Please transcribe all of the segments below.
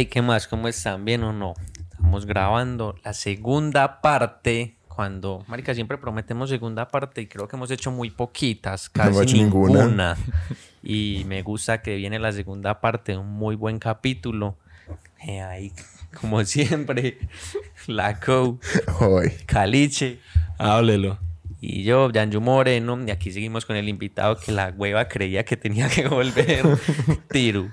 Hey, ¿qué más? ¿Cómo están? ¿Bien o no? Estamos grabando la segunda parte. Cuando, Marica, siempre prometemos segunda parte y creo que hemos hecho muy poquitas, No hemos casi hecho ninguna. ninguna. Y me gusta que viene la segunda parte, un muy buen capítulo. Eh, ahí, como siempre, la Co, Hoy. Caliche Háblelo. y yo, Yanju Moreno. Y aquí seguimos con el invitado que la hueva creía que tenía que volver, Tiru.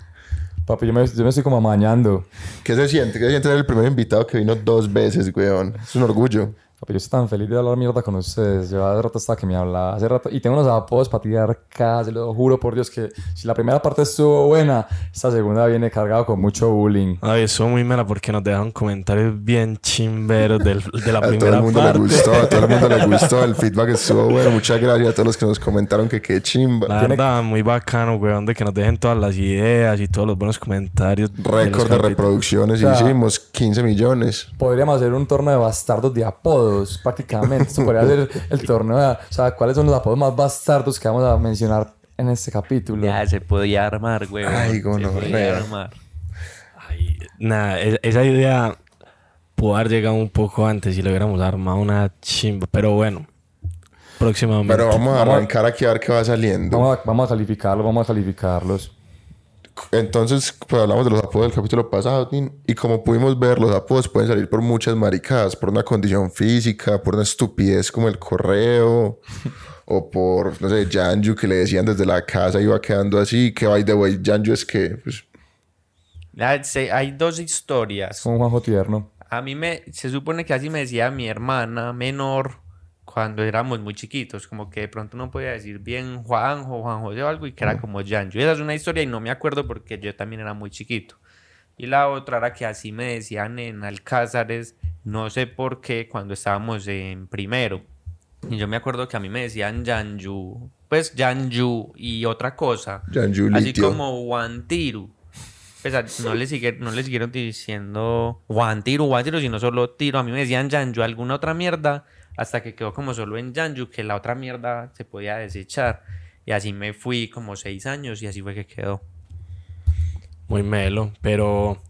Papi, yo me, yo me estoy como amañando. ¿Qué se siente? ¿Qué se siente ser el primer invitado que vino dos veces, weón? Es un orgullo. Papi, yo estoy tan feliz de hablar mierda con ustedes. Yo hace rato estaba que me hablaba. Hace rato. Y tengo unos apodos para tirar casi. Lo juro por Dios que si la primera parte estuvo buena, esta segunda viene cargado con mucho bullying. Ay, eso muy mala porque nos dejaron comentarios bien chimberos del- de la A todo primera el mundo parte. le gustó, a todo el mundo le gustó. El feedback estuvo bueno. Muchas gracias a todos los que nos comentaron que qué chimba. La Tiene- verdad, muy bacano, weón, de que nos dejen todas las ideas y todos los buenos comentarios. de Récord de capítulos. reproducciones O sea, hicimos, 15 millones. Podríamos hacer un torneo de bastardos de apodos, prácticamente. Esto podría ser el torneo de. O sea, ¿cuáles son los apodos más bastardos que vamos a mencionar en este capítulo? Ya se podía armar, huevón. Ay, se gonorrea. podía armar. Ay, nada, e- esa idea pudo haber llegado un poco antes y lo hubiéramos armado una chimba. Pero bueno, próximamente. Pero vamos a Vamos a- arrancar aquí a ver qué va saliendo. Vamos a, vamos a calificarlos, vamos a calificarlos. Entonces, pues hablamos de los apodos del capítulo pasado, y como pudimos ver, los apodos pueden salir por muchas maricadas, por una condición física, por una estupidez como el correo, o por, no sé, Janju que le decían desde la casa iba quedando así, que by the way, Janju es que, pues, se- hay dos historias. Con Juanjo Tierno. A mí me, se supone que así me decía mi hermana menor cuando éramos muy chiquitos, como que de pronto no podía decir bien Juanjo, Juan José o algo y que era como Janjo. Esa es una historia y no me acuerdo porque yo también era muy chiquito. Y la otra era que así me decían en Alcázares, no sé por qué, cuando estábamos en primero. Y yo me acuerdo que a mí me decían Janju, pues Janju y otra cosa. Janju Así como Wantiru. Pues, a- no, le sigue, no le siguieron diciendo Wantiru, Wantiru, sino solo Tiro. A mí me decían Janju, alguna otra mierda, hasta que quedó como solo en Janju, que la otra mierda se podía desechar. Y así me fui como seis años y así fue que quedó. Muy melo, pero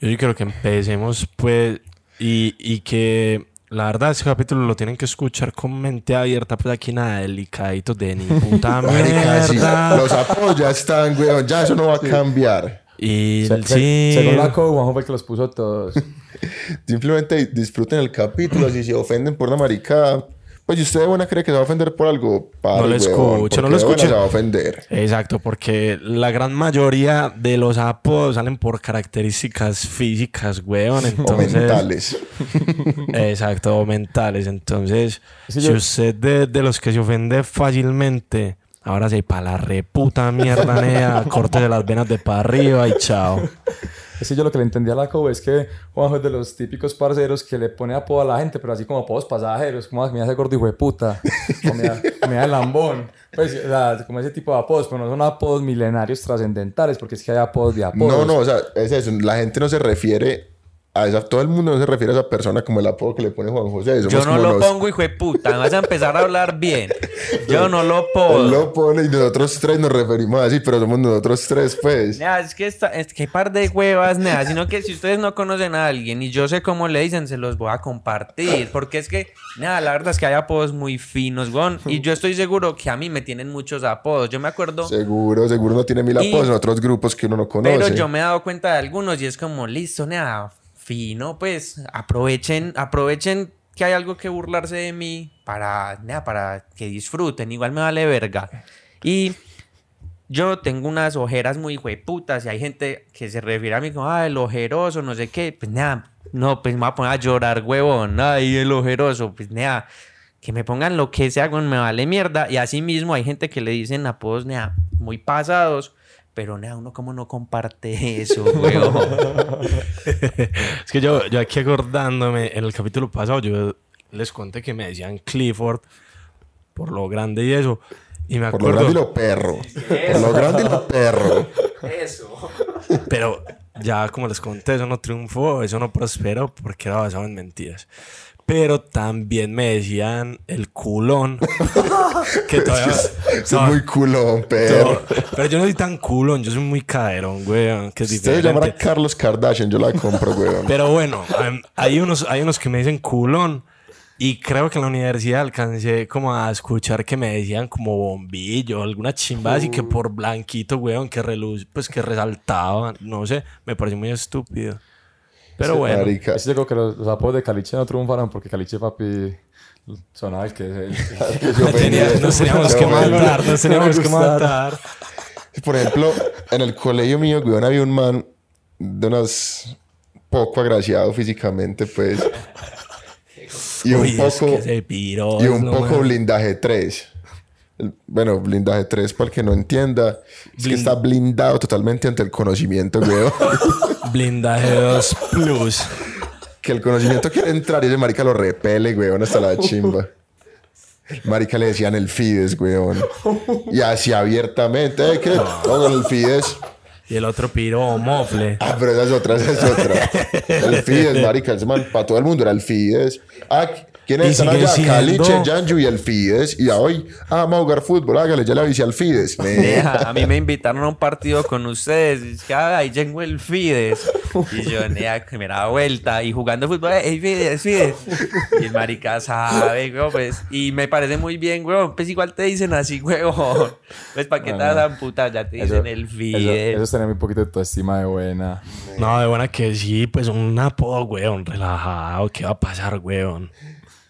yo sí creo que empecemos pues y, y que la verdad este capítulo lo tienen que escuchar con mente abierta, pues aquí nada delicadito de ni puta mierda. los apodos ya están, weón, ya eso no va a cambiar. Y Se- se- sí, Según la Co, Juanjo fue el que los puso todos. Simplemente disfruten el capítulo, si se ofenden por una maricada, pues si usted de buena cree que se va a ofender por algo, pare, No lo weón, escuche, no lo escuche. se va a ofender. Exacto, porque la gran mayoría de los apodos salen por características físicas, weón. O Entonces, mentales. Exacto, o mentales. Entonces, Sí, si yo- usted de, de los que se ofende fácilmente, ahora sí, para la reputa mierda, nea, córtese las venas de para arriba y chao. Es que yo lo que le entendí a la Co es que Juanjo es de los típicos parceros que le pone apodo a la gente, pero así como apodos pasajeros, como "Ah, me hace gordo hijo de puta, o me da, me da el lambón. Pues, o sea, como ese tipo de apodos, pero no son apodos milenarios trascendentales, porque es que hay apodos de apodos. No, no, o sea, es eso. La gente no se refiere a esa, todo el mundo no se refiere a esa persona como el apodo que le pone Juan José. Somos Yo no lo pongo, hijo de puta. Me vas a empezar a hablar bien. Yo no lo Él pongo. lo pone y nosotros tres nos referimos así, pero somos nosotros tres, pues. Es que esta, es que par de huevas, nea, sino que si ustedes no conocen a alguien y yo sé cómo le dicen, se los voy a compartir, porque es que, nada, la verdad es que hay apodos muy finos, weón, y yo estoy seguro que a mí me tienen muchos apodos, yo me acuerdo, Seguro, seguro no tiene mil Y- apodos en otros grupos que uno no conoce. pero yo me he dado cuenta de algunos y es como, listo, nea, fino, pues, aprovechen, aprovechen que hay algo que burlarse de mí para, nea, para que disfruten, igual me vale verga, y... Yo tengo unas ojeras muy hueputas y hay gente que se refiere a mí como, ah, el ojeroso, no sé qué. Pues nada, no, pues me voy a poner a llorar, huevón. Ay, el ojeroso. Pues nada, que me pongan lo que sea, me vale mierda. Y así mismo hay gente que le dicen apodos, nada, muy pasados. Pero nada, uno como no comparte eso, huevón. Es que yo, yo aquí acordándome, en el capítulo pasado, yo les conté que me decían Clifford por lo grande y eso. Y me Por lo acuerdo. grande y lo perro. Por lo grande y lo perro. eso. Pero ya como les conté, eso no triunfó, eso no prosperó porque era basado en mentiras. Pero también me decían el culón. que todavía. Es no, muy culón, pero. pero yo no soy tan culón, yo soy muy caderón, weón. Que es Usted llamará. Carlos Kardashian, yo la compro, weón. Pero bueno, hay unos, hay unos que me dicen culón. Y creo que en la universidad alcancé como a escuchar que me decían como bombillo, alguna chimba así que por blanquito, weón, que reluz, pues que resaltaba, no sé, me pareció muy estúpido. Pero Sí, bueno, marica. Es que yo creo que los, los apodos de Caliche no triunfaron porque Caliche, papi, sonaba el que es el... Que tenía- nos teníamos que matar, nos teníamos que matar. Por ejemplo, en el colegio mío, weón, había un man de unas poco agraciado físicamente, pues. Y un Uy, es poco. que se piró, y un no, poco weón. blindaje 3. El- Bueno, blindaje 3, para el que no entienda, es que está blindado totalmente ante el conocimiento, weón. Blindaje 2 Plus. que el conocimiento quiere entrar y ese marica lo repele, weón, hasta la chimba. Marica le decían el Fides, weón. Y así abiertamente, ¿eh? ¿Qué? Vamos el Fides. Y el otro piro mofle. Ah, pero esa es otra, esa es otra. El Fides, marica, ese man, para todo el mundo era el Fides. Ah, ¿quiénes Y están sigue allá? siendo. Caliche, Janju y el Fides. Y a hoy, ah, vamos a jugar fútbol, hágale, ya le avisé al Fides. A mí me invitaron a un partido con ustedes. Y es que ah, ahí llegó el Fides. Y yo, nea, da vuelta. Y jugando fútbol, ¡Ey, Fides, Fides! Y el marica sabe, weón, pues. Y me parece muy bien, weón. Pues igual te dicen así, weón. Pues, ¿para qué te Bueno. vas a amputar? Ya te dicen el Eso, Fides. eso es tener muy poquito de tu estima de buena. No, de buena que sí, pues un apodo, weón, relajado. ¿Qué va a pasar, weón?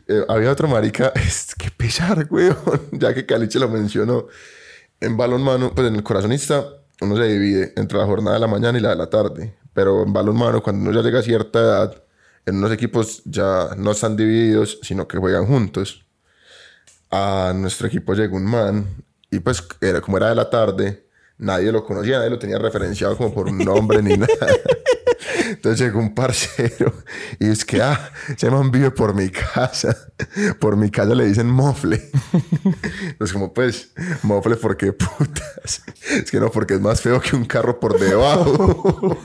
Eh, había otro marica, es que pesar, weón, ya que Caliche lo mencionó. En balonmano, pues en el corazonista, uno se divide entre la jornada de la mañana y la de la tarde. Pero en balonmano, cuando uno ya llega a cierta edad, en unos equipos ya no están divididos, sino que juegan juntos. A nuestro equipo llegó un man, y pues era, como era de la tarde, nadie lo conocía, nadie lo tenía referenciado como por un nombre ni nada. Entonces llegó un parcero y es que, ah, ese man vive por mi casa. Por mi casa le dicen mofle. Pues como, pues, mofle porque putas. Es que no, porque es más feo que un carro por debajo.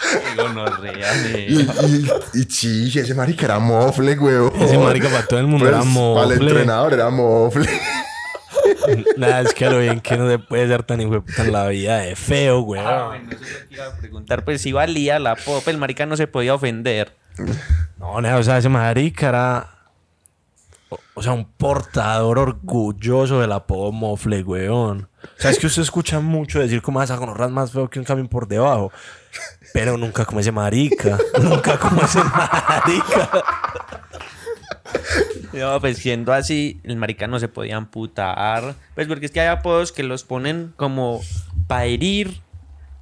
Qué gonorrea, y, y, y sí, ese marica era mofle, güey. Ese marica para todo el mundo era Para el mofle. entrenador era mofle. Nada, es que lo bien que no se puede ser tan hijo de en la vida de feo, weón. Ah, bueno, eso es lo que iba a preguntar. Pues si valía la pop, el marica no se podía ofender. No, nada, o sea, ese marica era. O, o sea, un portador orgulloso del apodo mofle, weón. O sea, es que usted escucha mucho decir como "Ah, esa gonorra es más feo que un camión por debajo. Pero nunca como ese marica. nunca como ese marica. No, pues siendo así, el marica no se podía amputar. Pues porque es que hay apodos que los ponen como para herir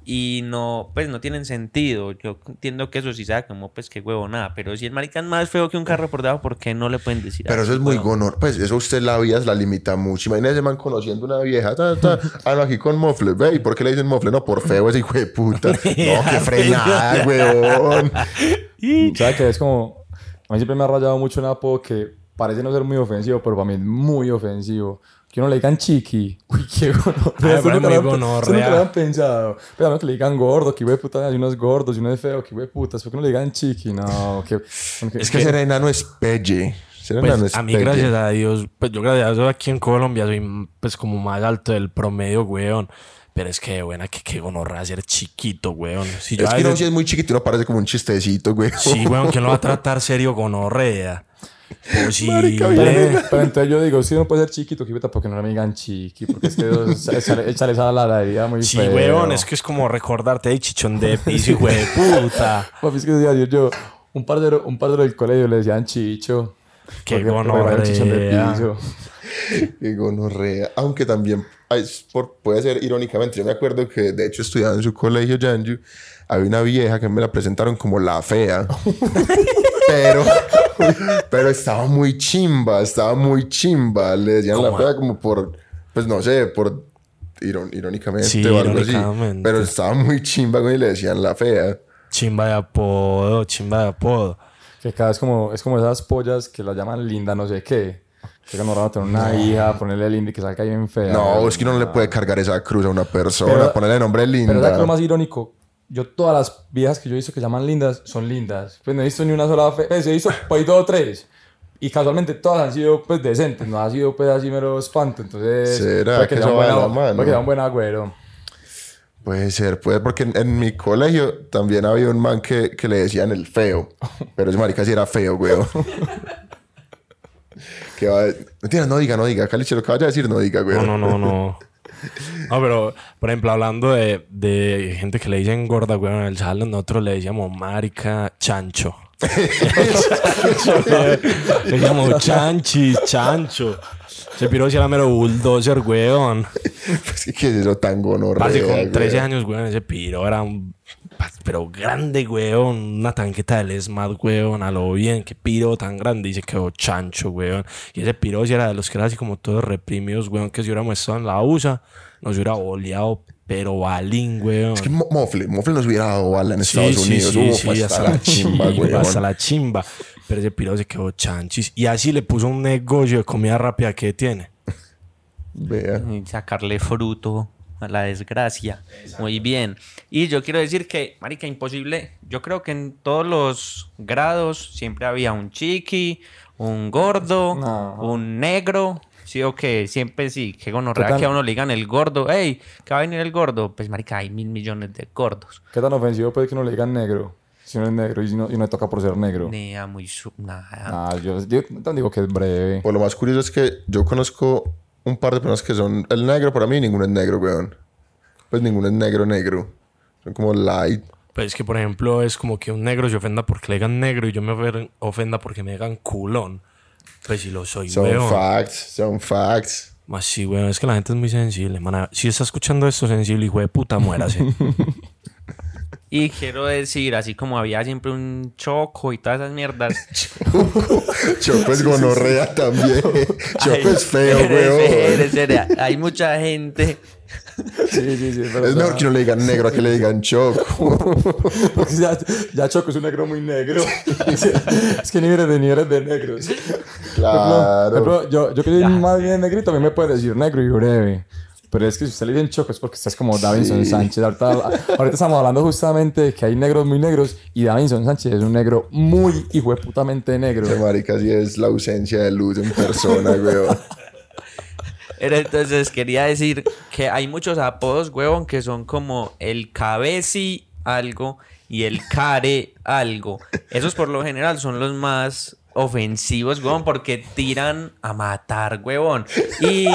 y no, pues no tienen sentido. Yo entiendo que eso sí sea como, pues qué huevo nada. Pero si el marica es más feo que un carro por debajo, ¿por qué no le pueden decir Pero así, eso es muy huevón? gonor. Pues eso usted la vida la limita mucho. Imagínese ese man conociendo una vieja. Ta, ta. Ah, no, aquí con mofle. Ve, ¿y por qué le dicen mofle? No, por feo ese hijo de puta. No, qué frenada, weón. ¿Sabes qué? Es como... A mí siempre me ha rayado mucho un apodo que parece no ser muy ofensivo, pero para mí es muy ofensivo. Que uno le digan chiqui. Uy, qué gonorrea. Eso nunca lo nunca habían pensado. Pero a mí que le digan gordo, que de puta, hay unos gordos y uno es feo, que de putas. ¿Por qué no le digan chiqui? No, que... Es que ser enano es pelle. Ser enano Pues es a mí, pelle. gracias a Dios, pues yo gracias a Dios aquí en Colombia soy pues como más alto del promedio, weón. Pero es que, buena, que qué gonorrea ser chiquito, weón. Si yo Es que veces- si es muy chiquito, uno parece como un chistecito, güey. Sí, weón, ¿quién lo va a tratar serio gonorrea? Marica, Posible. Pero entonces yo digo, si uno puede ser chiquito, que puta, porque no me digan chiqui, porque es que échale esa ladradía muy Sí, feo. weón, es que es como recordarte de chichón de piso, hijo de puta. Papi, es que decía yo, yo, un parcero, un parcero del colegio le decían chicho. Qué de gonorrea. piso. Qué gonorrea. Aunque también ay, es por- puede ser irónicamente. Yo me acuerdo que, de hecho, estudiaba en su colegio, Janju. Había una vieja que me la presentaron como la fea. pero, pero estaba muy chimba, estaba muy chimba. Le decían la fea como por, pues no sé, por irón- irónicamente Sí, o algo así. Pero estaba muy chimba, güey, y le decían la fea. Chimba de apodo, chimba de apodo. Que cada vez como, es como esas pollas que la llaman linda no sé qué. Que cuando van a tener una hija, ponerle linda y que salga bien fea. No, es que uno no le puede cargar esa cruz a una persona, Pero- ponerle nombre Pero linda. ¿sabes qué es lo más irónico? Yo todas las viejas que yo he visto que llaman lindas son lindas. Pues no he visto ni una sola fea. Pues he visto pues dos o tres. Y casualmente todas han sido pues decentes, no ha sido pues así mero espanto. Entonces, ¿Será que sea eso un va de buen- la mano? puede que sea un buen agüero. Puede ser, puede, porque en, en mi colegio también había un man que, que le decían el feo. Pero ese marica sí era feo, weón. que va, mentira, no diga, no diga. Caliche, lo que vaya a decir, no diga, No, weón. no, no, no. No, pero, por ejemplo, hablando de, de gente que le dicen gorda, weón, en el salón, nosotros le decíamos marica chancho. le decíamos chanchis, chancho. Ese piro sí era mero bulldozer, weón. Pues que es eso tan gonorrea, Parce, con weón? 13 años, weón, ese piro era un... Pero grande, weón. Una tanqueta del SMAT, weón. A lo bien. Qué piro tan grande. Y se quedó chancho, weón. Y ese piro sí era de los que era así como todos reprimidos, weón. Que si hubiéramos estado en la USA, nos hubiera boleado, pero balín, weón. Es que Mo- Mofle, Mofle nos hubiera dado bala en Sí, Estados sí, Unidos. sí, Uf, sí, hasta la chimba, weón. Hasta la chimba. Pero ese piro se quedó chanchis. Y así le puso un negocio de comida rápida que tiene. Vea. Y sacarle fruto a la desgracia. Muy bien. Y yo quiero decir que, marica, imposible. Yo creo que en todos los grados siempre había un chiqui, un gordo, No. un negro. Sí o qué, siempre sí. Que gonorrea que a uno le digan el gordo. Hey, que va a venir el gordo. Pues, marica, hay mil millones de gordos. ¿Qué tan ofensivo puede que uno le digan negro? Si uno es negro y no, y no le toca por ser negro. Ni a muy su... Nada. Ah, yo, yo te digo que es breve. Pues lo más curioso es que yo conozco un par de personas que son el negro para mí, ninguno es negro, weón. Pues ninguno es negro, negro. Son como light. Pues que, por ejemplo, es como que un negro se ofenda porque le digan negro y yo me ofenda porque me digan culón. Pues si lo soy, Son weón. facts, son facts. Más sí, weón. Es que la gente es muy sensible, man. Si está escuchando esto sensible, hijo de puta, muérase. Y quiero decir, así como había siempre un choco y todas esas mierdas. Choco es gonorrea también. Choco Ay, es feo, weón. Hay mucha gente. Sí, sí, sí. Pero, Es mejor que no le digan negro a que le digan choco. Porque ya, ya Choco es un negro muy negro. es que ni eres de ni eres de negros. Claro. Ejemplo, yo, yo que soy más bien negrito, a mí me puede decir negro y breve. Pero es que si usted le dice Choco es porque usted es como Davinson Sánchez. Ahorita, ahorita estamos hablando justamente de que hay negros muy negros y Davinson Sánchez es un negro muy hijueputamente negro. Ese marica sí es la ausencia de luz en persona, weón. Entonces quería decir que hay muchos apodos, huevón, que son como el cabeci algo y el care algo. Esos por lo general son los más ofensivos, huevón, porque tiran a matar, huevón. Y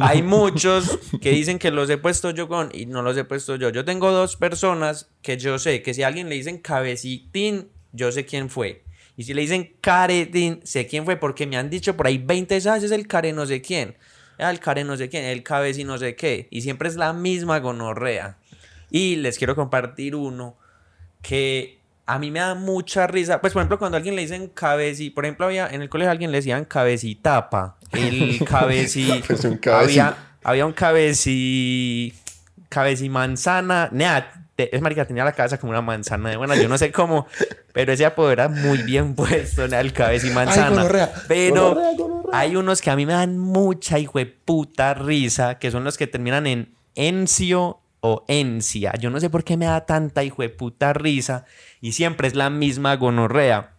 hay muchos que dicen que los he puesto yo con y no los he puesto yo. Yo tengo dos personas que yo sé que si a alguien le dicen cabecitín, yo sé quién fue. Y si le dicen caretín, sé quién fue porque me han dicho por ahí 20 veces es el care no sé quién. Ah, el care no sé quién, el cabeci no sé qué. Y siempre es la misma gonorrea. Y les quiero compartir uno que a mí me da mucha risa. Pues, por ejemplo, cuando a alguien le dicen cabeci, por ejemplo, había en el colegio a alguien le decían cabecitapa. El cabeci. Pues un cabeci. había, había un cabeci. Cabeci manzana. Nea, te- es marica, tenía la cabeza como una manzana de buena. Yo no sé cómo, pero ese apodo era muy bien puesto, el cabeci manzana. gonorrea, pero gonorrea, gonorrea. hay unos que a mí me dan mucha hijo de puta risa, que son los que terminan en encio o encia. Yo no sé por qué me da tanta hijo de puta risa y siempre es la misma gonorrea.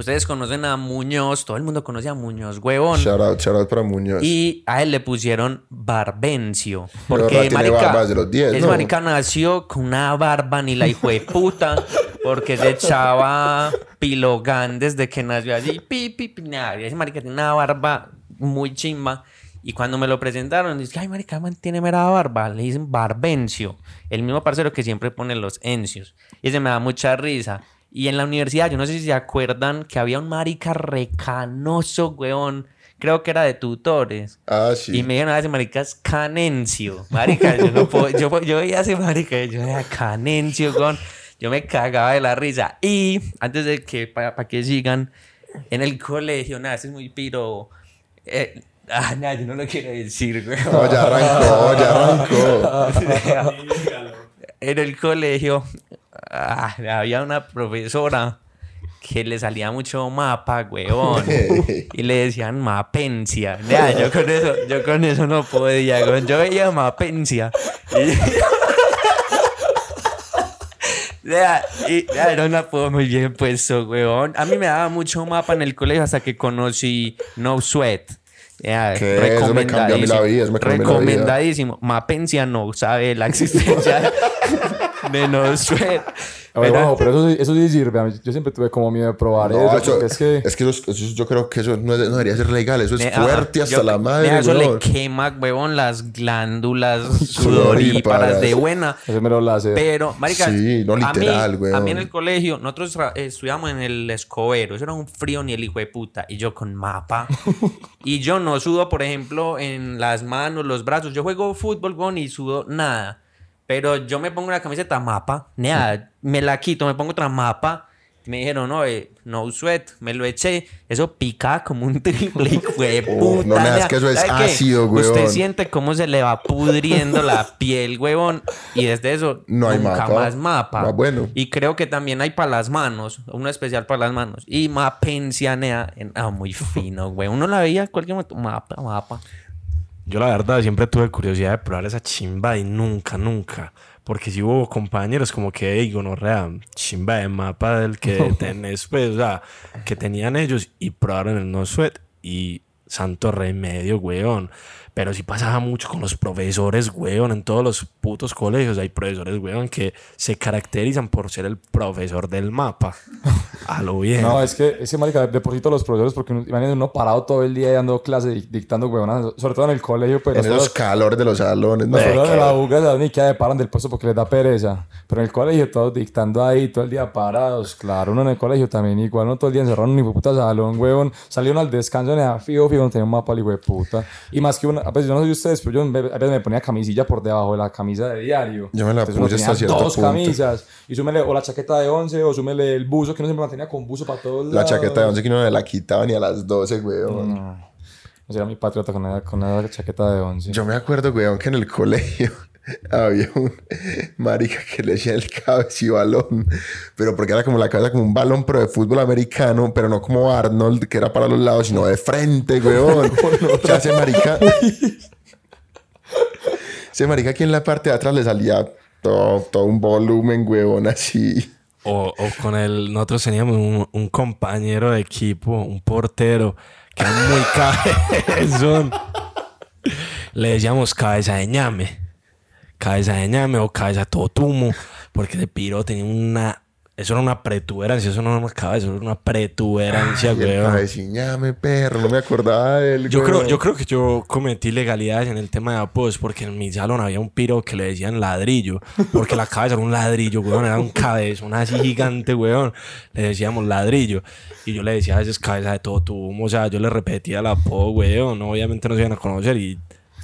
Ustedes conocen a Muñoz, todo el mundo conoce a Muñoz, huevón. Shout out, shout out para Muñoz. Y a él le pusieron Barbencio. Porque marica, de los 10, ese ¿no? marica nació con una barba ni la hijo de puta. Porque se echaba pilogán desde que nació allí. Pi, pi, pi, nada, ese marica tiene una barba muy chimba. Y cuando me lo presentaron, dice, ay, marica, man, tiene mera barba. Le dicen Barbencio. El mismo parcero que siempre pone los encios. Y ese me da mucha risa. Y en la universidad, yo no sé si se acuerdan que había un marica recanoso, weón. Creo que era de tutores. Ah, sí. Y me dijeron, ah, ese marica es Canencio. Marica, yo no puedo, yo, yo veía ese marica, yo era Canencio, con, yo me cagaba de la risa. Y antes de que, para que sigan, en el colegio, nada, este es muy piro. Eh, ah, nada, yo no lo quiero decir, güey. No, ya arrancó, ya arrancó. en el colegio ah, había una profesora que le salía mucho mapa, weón. y le decían mapencia. Ya, yo con eso, yo con eso no podía. weón. Yo veía mapencia. Y, y- vea, era un apodo muy bien puesto, weón. A mí me daba mucho mapa en el colegio hasta que conocí No Sweat. ¿Qué? Eso me cambió a mí la vida, eso me cambió. Recomendadísimo. Mapencia no sabe la existencia de No Sweat. A ver, Pero- eso, sí- eso sí sirve. Yo siempre tuve como miedo de probar No, eso. es que... es que eso, eso- yo creo que eso no, es- no debería ser legal. Eso es Nea, fuerte hasta yo- la madre, nea, eso le weón. quema, huevón, las glándulas Sudoríparas. de buena. Eso me lo láser. Pero, marica, Sí, no, a mí- literal, a, weón. mí en el colegio, nosotros eh, estudiamos en el Escobero. Eso era un frío ni el hijo de puta. Y yo con mapa. y yo no sudo, por ejemplo, en las manos, los brazos. Yo juego fútbol, weón, y sudo nada. Pero yo me pongo una camiseta mapa. Nea, me la quito, me pongo otra mapa. Me dijeron, no, eh, no sweat. Me lo eché. Eso pica como un triple, puta. no me das que eso es ácido, Usted weón. siente cómo se le va pudriendo la piel, huevón. Y desde eso, No hay nunca mapa. más mapa. Ah, bueno. Y creo que también hay para las manos, uno especial para las manos. Y mapencia, nea, ah, muy fino, güey. Uno la veía en cualquier momento, mapa, mapa. Yo la verdad siempre tuve curiosidad de probar esa chimba y nunca, nunca. Porque si hubo compañeros como que digo, no rea, chimba de mapa del que tenés, pues, o sea, que tenían ellos y probaron el no sweat y santo remedio, weón. Pero sí pasaba mucho con los profesores, weón. En todos los putos colegios hay profesores, weón, que se caracterizan por ser el profesor del mapa. A lo bien. No, es que, es que, marica, de por sí todos los profesores, porque uno, imagínate uno parado todo el día dando clases, dic- dictando huevonas, sobre todo en el colegio, pues En esos nosotros, calores de los salones. No, nosotros en la UGA se ni que paran del puesto porque les da pereza. Pero en el colegio todos dictando ahí, todo el día parados, claro, uno en el colegio también igual, uno todo el día encerrado en un puta salón, huevón, salieron al descanso, en el fijo, fijo, no tenía un mapa de puta. Y más que una, a veces yo no sé ustedes, pero yo me- a veces me ponía camisilla por debajo de la camisa de diario. Yo me la puse hasta cierto dos punto. camisas, y súmele o la chaqueta de 11 o súmele el buzo, que uno siempre mantenía con buzo para todos La lados. chaqueta de once que no me la quitaba ni a las 12, weón. O sea, mi patriota con esa, con esa chaqueta de 11. Yo me acuerdo, weón, que en el colegio había un marica que le decía el balón, pero porque era como la cabeza como un balón, pero de fútbol americano, pero no como Arnold, que era para los lados, sino de frente, weón. O sea, ese marica... ese marica aquí en la parte de atrás le salía todo, todo un volumen, weón, así. O, o con el... Nosotros teníamos un, un compañero de equipo, un portero, que era muy cabezón. Le decíamos cabeza de ñame. Cabeza de ñame o cabeza de totumo. Porque de piro tenía una... Eso era una protuberancia. Eso no era una cabeza, eso era una protuberancia, Y el weón. cabeciñame, perro, no me acordaba de él, Yo creo, yo creo que yo cometí ilegalidades en el tema de apodos porque en mi salón había un piro que le decían ladrillo. Porque la cabeza era un ladrillo, weón. Era un cabezón así gigante, weón. Le decíamos ladrillo. Y yo le decía a veces cabeza de todo tumo. O sea, yo le repetía el apodo, weón. Obviamente no se iban a conocer y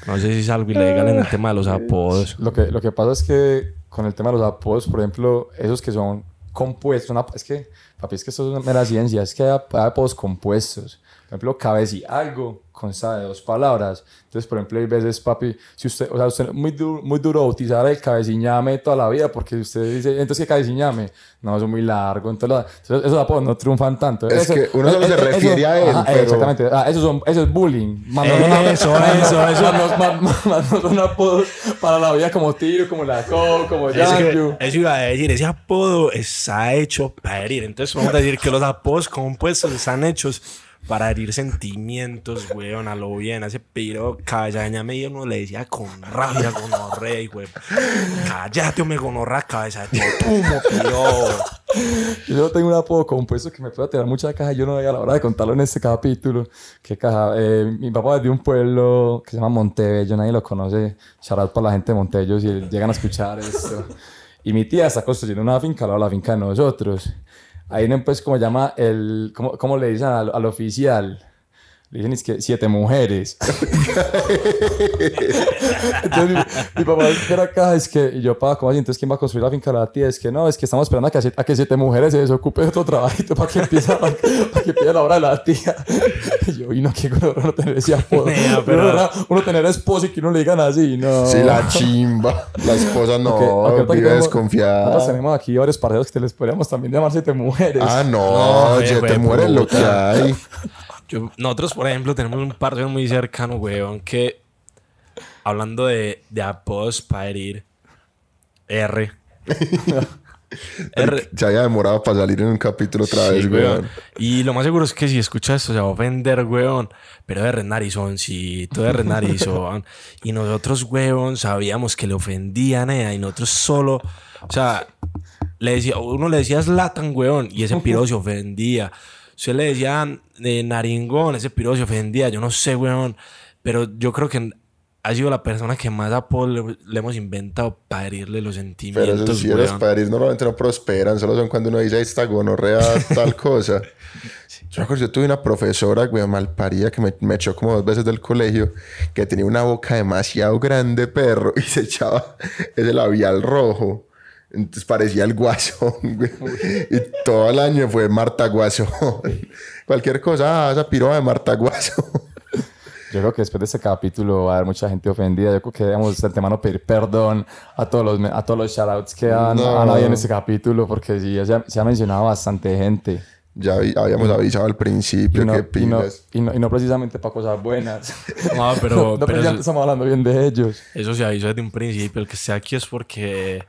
no sé si es algo ilegal en el tema de los apodos. Lo que, lo que pasa es que con el tema de los apodos, por ejemplo, esos que son compuestos, una- es que, papi, es que esto es una mera ciencia, es que hay apodos compuestos. Por ejemplo, cabeza y algo consta de dos palabras. Entonces, por ejemplo, hay veces, papi, si usted, o sea, usted es muy, du- muy duro utilizar el cabeciñame toda la vida porque usted dice, entonces, ¿qué cabeciñame? No, eso es muy largo. Entonces, entonces, esos apodos no triunfan tanto. Es que uno solo se refiere a él, pero- Exactamente. Ah, eso, son, eso es bullying. Más ap- Eso, no- eso, eso. más no- más- más- más no son apodos para la vida como Tiro, como la Co, como Es que eso iba a decir, ese apodo está hecho para herir. Entonces vamos a decir que los apodos compuestos están hechos para herir sentimientos, weón, a lo bien. A ese piro ñame y uno le decía con rabia, con rey, weón. Cállate, me gonorra, cabeza de totumo, piro. Yo tengo un apodo compuesto que me puede tirar mucha caja y yo no voy a la hora de contarlo en este capítulo. ¿Qué caja? Eh, mi papá es de un pueblo que se llama Montebello, nadie lo conoce. Out para la gente de Montebello si llegan a escuchar esto. Y mi tía está construyendo una finca al lado de la finca de nosotros. Ahí no, pues, como llama el. ¿Cómo, cómo le dicen al, al oficial? Le dicen es que siete mujeres. Entonces mi, mi papá era acá, es que, y yo, pa, ¿cómo así? Entonces, ¿quién va a construir la finca de la tía? Es que no, es que estamos esperando a que, a que siete mujeres se desocupe de otro trabajito para que empiece, para, para que empiece la obra de la tía. Y yo, y no, qué gorro uno tener ese apodo. Pero- Uno, era- uno tener esposa y que uno le digan así, no. Sí, la chimba. La esposa no, ahorita que vive tenemos- desconfiada. Nosotros tenemos aquí varios parceros que les podríamos también llamar siete mujeres. Ah, no, No, te güey, mueres lo que hay. Yo- nosotros, por ejemplo, tenemos un parcero muy cercano, weón, que hablando de, de apodos para herir, R. R- Se había demorado para salir en un capítulo otra vez, Sí, weón. weón. Y lo más seguro es que si escucha esto se va a ofender, weón. Pero de narizoncito, de narizón. y nosotros, weón, sabíamos que le ofendían, eh, y nosotros solo, o sea, le decía, uno le decía Slatan, weón, y ese piro se ofendía. Usted le decía eh, naringón, ese piro se ofendía. Yo no sé, weón. Pero yo creo que ha sido la persona que más apodo le, le hemos inventado para herirle los Pero sentimientos, esos sí, los weón. padres normalmente no prosperan, solo son cuando uno dice, "Ahí está gonorrea, tal cosa. Yo me acuerdo, yo tuve una profesora, güey, malparida, que me, me echó como dos veces del colegio, que tenía una boca demasiado grande, perro, y se echaba ese labial rojo. Entonces parecía el guasón, güey. Y todo el año fue Marta Guasón. Cualquier cosa, ah, esa piroa de Marta Guasón. Yo creo que después de este capítulo va a haber mucha gente ofendida. Yo creo que debemos de antemano pedir perdón a todos los, a todos los shoutouts que han, No. han habido en este capítulo, porque sí, se ha, se ha mencionado bastante gente. Ya vi- habíamos avisado al principio Y no, que y, no, y, no, y no precisamente para cosas buenas. No, pero, no pero precisamente eso- estamos hablando bien de ellos. Eso se avisó desde un principio. El que esté aquí es porque.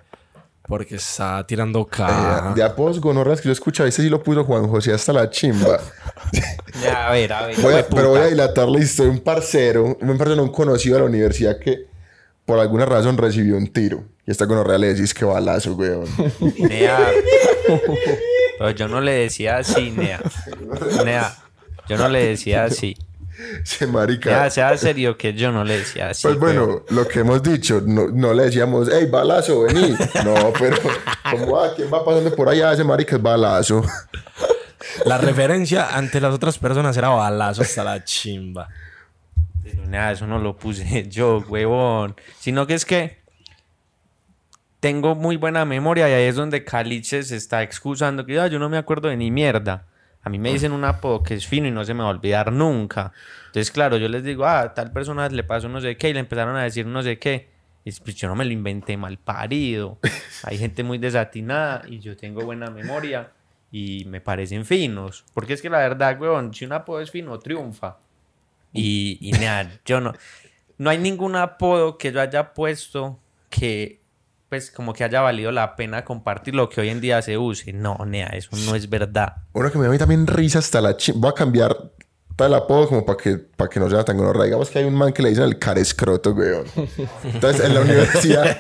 Porque está tirando Eh, caja. de apodos gonorreas que yo escuchaba, ese sí lo puso Juan José hasta la chimba. Ya, a ver, a ver. Voy a- pero voy a dilatar la historia. Un parcero, un parcero, un conocido de la universidad que por alguna razón recibió un tiro. Y esta gonorrea le decís que balazo, weón. Nea. Pero yo no le decía así, Nea. Nea. Yo no le decía así. Se marica. Nea, sea serio que yo no le decía así. pues bueno, lo que hemos dicho, no, no le decíamos, hey, balazo, vení. No, pero como, ah, ¿quién va pasando por allá? Ese marica es balazo. La referencia ante las otras personas era balazo hasta la chimba. Pero nada, eso no lo puse yo, huevón. Sino que es que tengo muy buena memoria y ahí es donde Caliche se está excusando que "Ah, yo no me acuerdo de ni mierda. A mí me dicen un apodo que es fino y no se me va a olvidar nunca. Entonces, claro, yo les digo, ah, tal persona le pasó no sé qué y le empezaron a decir no sé qué. Y pues, yo no me lo inventé mal parido. Hay gente muy desatinada y yo tengo buena memoria y me parecen finos. Porque es que la verdad, weón, si un apodo es fino, triunfa. Y, y nada, yo no. No hay ningún apodo que yo haya puesto que, pues, como que haya valido la pena compartir lo que hoy en día se use. No, nea, eso no es verdad. Uno que me da a mí también risa hasta la chimba. Voy a cambiar tal apodo como para que, para que no sea tan gonorrea. Digamos que hay un man que le dicen el carescroto, weón. Entonces, en la universidad,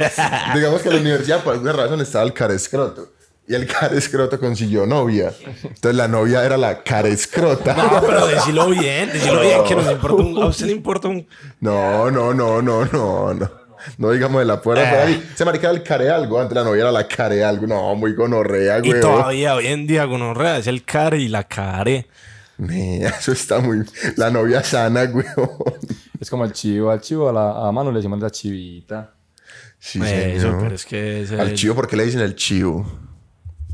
digamos que en la universidad por alguna razón estaba el carescroto. Y el carescroto consiguió novia. Entonces la novia era la carescrota. No, pero decilo bien, decilo bien, que nos importa un, a usted le importa un... No, no, no, no, no, no. No digamos de la puerta ahí. Se marica el care algo. Antes la novia era la care algo. No, muy gonorrea, Y güey. todavía hoy en día con Orrea es el care y la care. Eso está muy. La novia sana, güey. Es como el chivo. Al chivo, a, la, a mano le decimos la chivita. Sí, Eso, señor. pero es que... es Al el- chivo, ¿por qué le dicen el chivo?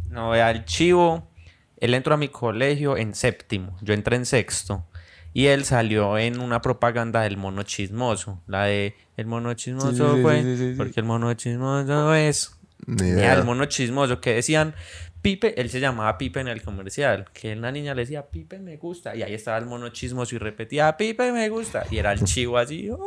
No, el chivo, él entró a mi colegio en séptimo, yo entré en sexto. Y él salió en una propaganda del mono chismoso. La de el mono chismoso Sí, fue. Porque el mono chismoso es. Mira, el mono chismoso que decían Pipe, él se llamaba Pipe en el comercial, que una niña le decía Pipe me gusta y ahí estaba el mono chismoso y repetía Pipe me gusta y era el chivo así, oh.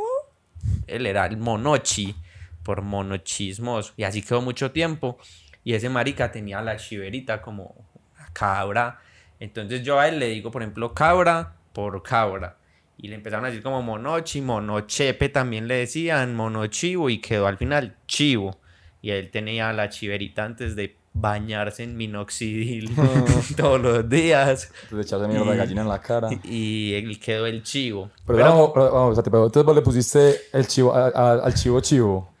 él era el monochi por mono chismoso y así quedó mucho tiempo y ese marica tenía la chiverita como cabra, entonces yo a él le digo por ejemplo cabra por cabra y le empezaron a decir como monochi, monochepe también le decían, monochivo y quedó al final chivo. Y él tenía la chiverita antes de bañarse en minoxidil todos los días. Le echarse mierda de Y- gallina en la cara. Y él quedó el chivo. Pero, Pero vamos, vamos, espérate, pero entonces vos le pusiste el chivo, a- a- al chivo chivo.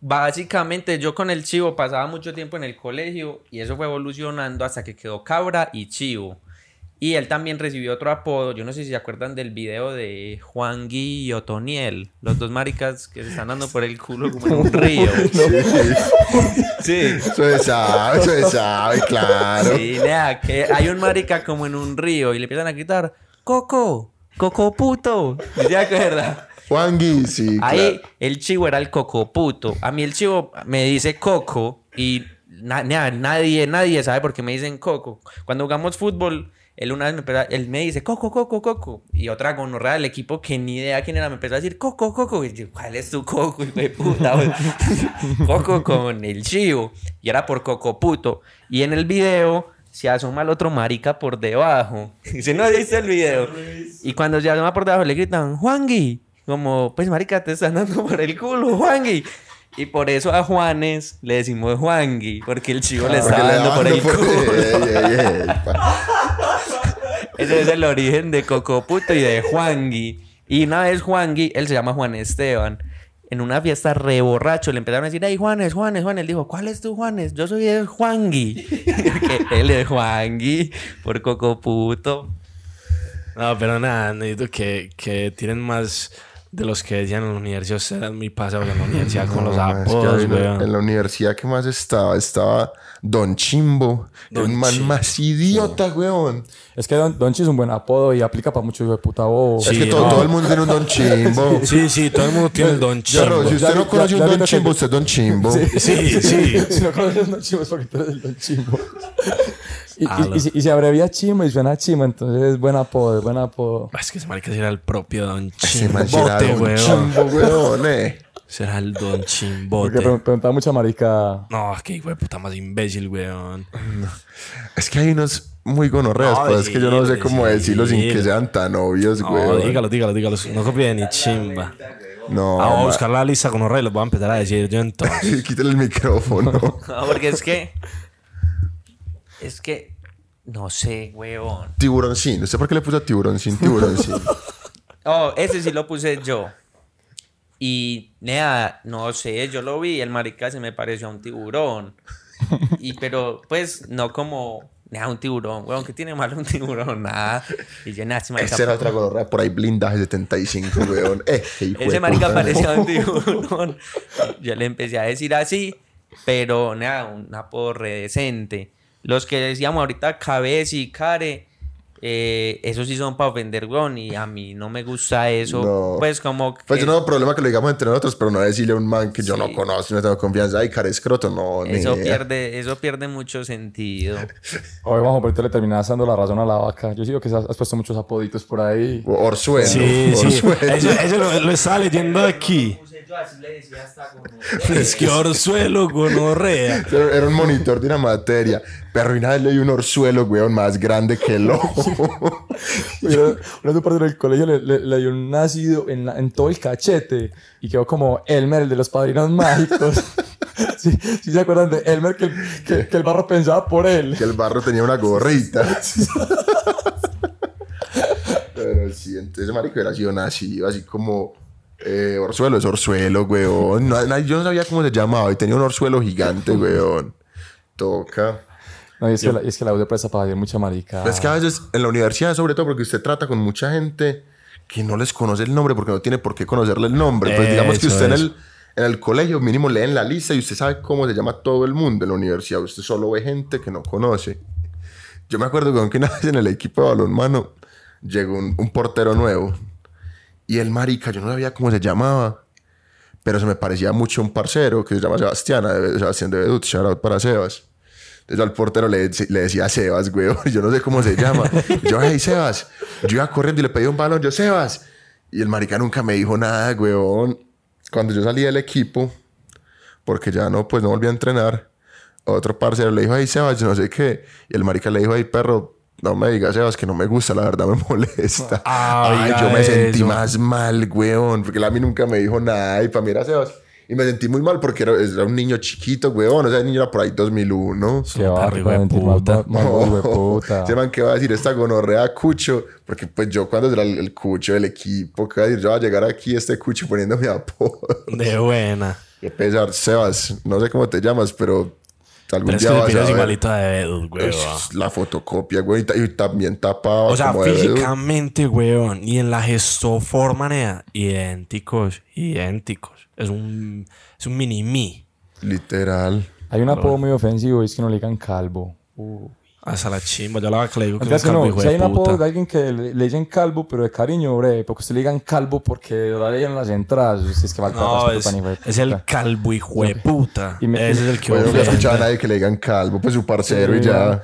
básicamente yo con el chivo pasaba mucho tiempo en el colegio y eso fue evolucionando hasta que quedó cabra y chivo. Y él también recibió otro apodo. Yo no sé si se acuerdan del video de Juan Gui y Otoniel. Los dos maricas que se están dando por el culo como en un río. Sí. Eso se sabe, eso se sabe, claro. Sí, nea, que hay un marica como en un río y le empiezan a gritar, Coco, Coco puto. ¿Sí ¿Se acuerda? Juan Gui, sí, Ahí claro. el chivo era el coco puto. A mí el chivo me dice coco y na- nadie, nadie sabe por qué me dicen coco. Cuando jugamos fútbol, Él una vez me, empezó a- él me dice, Coco, Coco, Coco. Y otra gonorrea del equipo que ni idea quién era me empezó a decir, Coco, Coco. Y yo, ¿cuál es tu Coco, hijo de puta? Coco con el chivo. Y era por Coco puto. Y en el video se asoma el otro marica por debajo. Dice, no dice el video. Y cuando se asoma por debajo le gritan, Juangui. Como, pues marica, te están dando por el culo, Juangui. Y por eso a Juanes le decimos Juangui, porque el chivo le estaba le dando por el dando culo. Ey, ey, ey, pa. Ese es el origen de Cocoputo y de Juangui. Y una vez Juangui, él se llama Juan Esteban. En una fiesta re borracho le empezaron a decir, hey Juanes, Juanes, Juanes. Él dijo, ¿cuál es tu Juanes? Yo soy el Juangui. él es Juangui por Cocoputo. No, pero nada, necesito que, que tienen más de los que decían en la universidad. Ustedes eran muy pasados en la universidad con los que apodos, en, la- weón. en la universidad, ¿qué más estaba? Estaba Don Chimbo. Don un man Chimbo. más idiota, weón. Es que Don, Donchi es un buen apodo y aplica para muchos de puta bobo. Sí, es que todo, no. todo el mundo tiene un Don Chimbo. Sí, sí, todo el mundo tiene el don Claro, chimbo. si usted Ya- no ya- conoce ya un Don Chimbo, que- usted es Don Chimbo. Sí, sí. si no conoces Don Chimbo es porque tú eres el Don Chimbo. Y, y- y si- y se abrevia Chimbo y suena Chimbo, entonces es buen apodo, es buen apodo. Es que ese marica será el propio don chimbote, weón. Chimbo, weón, eh. Será el don Porque chimbote. pre- preguntaba mucha marica. No, qué hijo de puta más imbécil, weón. Es que hay unos muy gonorreas, No, pero es que yo no sé cómo decir. decirlo sin que sean tan obvios, No, weón. dígalo, dígalo, dígalo. No copie ni chimba. No, Ah, voy a buscar la lista con los reyes, los voy a empezar a decir yo entonces. Quítale el micrófono. No, porque es que... Es que... No sé, weón. Tiburoncín. ¿Usted por qué le puso tiburoncín, tiburoncín? Oh, ese sí lo puse yo. Y, nada, no sé, yo lo vi, el marica se me pareció a un tiburón. Y, pero, pues, no como, nada, un tiburón, weón, ¿qué tiene malo un tiburón? Nada. Y yo, nada, ese Esa era otra gonorrea por ahí, blindaje 75, weón. Eh, ese marica parecía un tiburón. Yo le empecé a decir así, pero, nada, un apodo redecente. Los que decíamos ahorita, Cabez y Care, eh, esos sí son para ofender, weón, y a mí no me gusta eso. No. Pues, como... Pues que- yo no tengo problema que lo digamos entre nosotros, pero no decirle a un man que yo no Sí. conozco, no tengo confianza. Ay, cara escroto, no, Eso pierde, eso pierde mucho sentido. Oye, Juanjo, pero tú le terminabas dando la razón a la vaca. Yo sigo que has has puesto muchos apoditos por ahí. Orzuelo. Sí, sí. Orzuelo. Ese, ese lo, lo estaba leyendo aquí. Es que Orzuelo gonorrea. Era era un monitor de una materia. Pero y nada, leí un orzuelo, weón, más grande que el ojo. Una una de parte del colegio le, le- le dio un ácido en, la- en todo el cachete y quedó como Elmer, el de los padrinos mágicos. sí, sí se acuerdan de Elmer que, que, que el barro pensaba por él. que el barro tenía una gorrita. Pero sí, entonces, marico, era así, nacido, así como... Eh, orzuelo es orzuelo, weón. No, no, yo no sabía cómo se llamaba y tenía un orzuelo gigante, weón. Toca. No, y es, que la, es que la U de para decir mucha marica. Es que a veces en la universidad, sobre todo porque usted trata con mucha gente que no les conoce el nombre porque no tiene por qué conocerle el nombre. Pues digamos que usted en el, en el colegio mínimo leen la lista y usted sabe cómo se llama todo el mundo en la universidad. Usted solo ve gente que no conoce. Yo me acuerdo que una vez en el equipo de balonmano llegó un, un portero nuevo y el marica, yo no sabía cómo se llamaba. Pero se me parecía mucho a un parcero que se llama Sebastián, Sebastián de Bedut, shout out para Sebas. Entonces al portero le, le decía Sebas, güey, yo no sé cómo se llama. Yo, hey, Sebas. Yo iba corriendo y le pedí un balón, yo, Sebas. Y el marica nunca me dijo nada, weón. Cuando yo salí del equipo, porque ya no, pues no volví a entrenar, otro parcero le dijo, hey, Sebas, yo no sé qué. Y el marica le dijo, hey, perro, no me digas, Sebas, que no me gusta, la verdad me molesta. Ah, Ay, oiga yo me sentí eso. más mal, weón, porque él a mí nunca me dijo nada y para mí era Sebas. Y me sentí muy mal porque era, era un niño chiquito, weón. O sea, el niño era por ahí 2001. Qué hijo de puta. puta. Se man que va a decir esta gonorrea cucho, porque pues yo cuando era el, el cucho del equipo, que va a decir, yo voy a llegar aquí este cucho poniéndome apodo. De buena. Qué pesar, Sebas, no sé cómo te llamas, pero algún Pero es día que vas se a pide ver. igualito de Bedus, weón. Es la fotocopia, güey, y ta- y también tapado. O sea, como físicamente, weón, y en la gestoforma, idénticos, idénticos. Es un, es un mini-me. Literal. Hay un apodo muy ofensivo y es que no le digan calvo. Uh. Hasta la chimba, yo la vaca le digo que es un que calvo no, hijo si hay un apodo de alguien que le, le dicen calvo, pero de cariño, bre, porque usted le digan calvo porque la leyen en las entradas. Es que No, es, el calvo hijo de puta. Y me- Ese es el que yo no he escuchado a nadie que le digan calvo, pues su parcero y Sí, ya.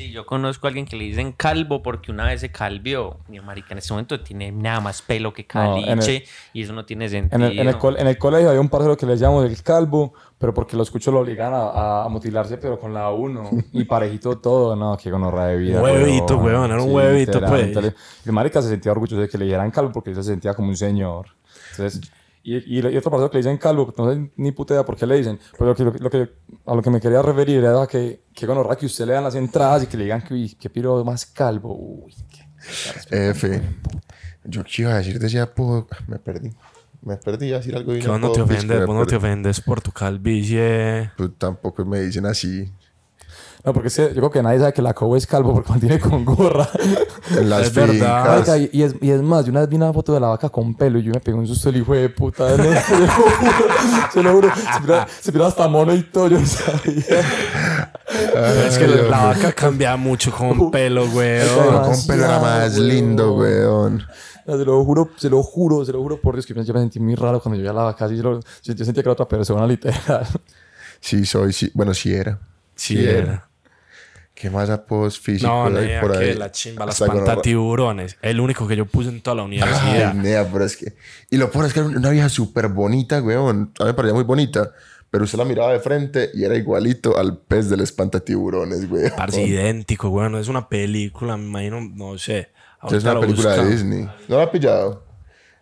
Sí, yo conozco a alguien que le dicen calvo porque una vez se calvió. Mi marica en este momento tiene nada más pelo que No, en el- caliche y eso no tiene En sentido. el, en, el col- en el colegio había un parcero que le llamamos el calvo, pero porque lo escucho lo obligan a, a mutilarse, pero con la 1 y parejito todo. No, qué gonorra de vida. Huevito, weón, era un huevito, pues. El marica se sentía orgulloso de que le dieran calvo porque él se sentía como un señor. Entonces, y, y, y otro parcero que le dicen calvo, no sé ni puta idea por qué le dicen, pero lo que, lo que- a lo que me quería referir era que, que gonorra que usted le dan las entradas y que le digan que, qué piro más calvo. Uy, qué... F. Yo qué iba a decir de ese apodo. Me perdí. Me perdí a decir algo Que vos no te ofendes, vos no te ofendes por tu calvicie. Pues tampoco me dicen así. No, porque yo creo que nadie sabe que la cobo es calvo porque mantiene con gorra. En las Es verdad. y, y es, y es más, yo una vez vi una foto de la vaca con pelo y yo me pegué un susto el hijo de puta. ¿no? Se lo juro, se lo juro. Se mira, se mira hasta mono y todo, yo no sabía. es que la, vaca cambia mucho con pelo, weón. con pelo era más lindo, weón. Se lo juro, se lo juro, se lo juro por Dios que yo me sentí muy raro cuando yo vi a la vaca. Así, yo- yo sentía que era otra persona, literal. Sí, soy, sí. Bueno, sí era. Sí era. ¿Qué más apodos físicos No, hay nea, por ahí? la chimba, las pantatiburones. El único que yo puse en toda la Ay, universidad. nea, pero es que... Y lo peor es que era una vieja súper bonita, weón. A mí me parecía muy bonita. Pero usted la miraba de frente y era igualito al pez del espantatiburones, weón. Parece idéntico, weón. Es una película, me imagino, no sé. Es una película de. Disney. ¿No la ha pillado?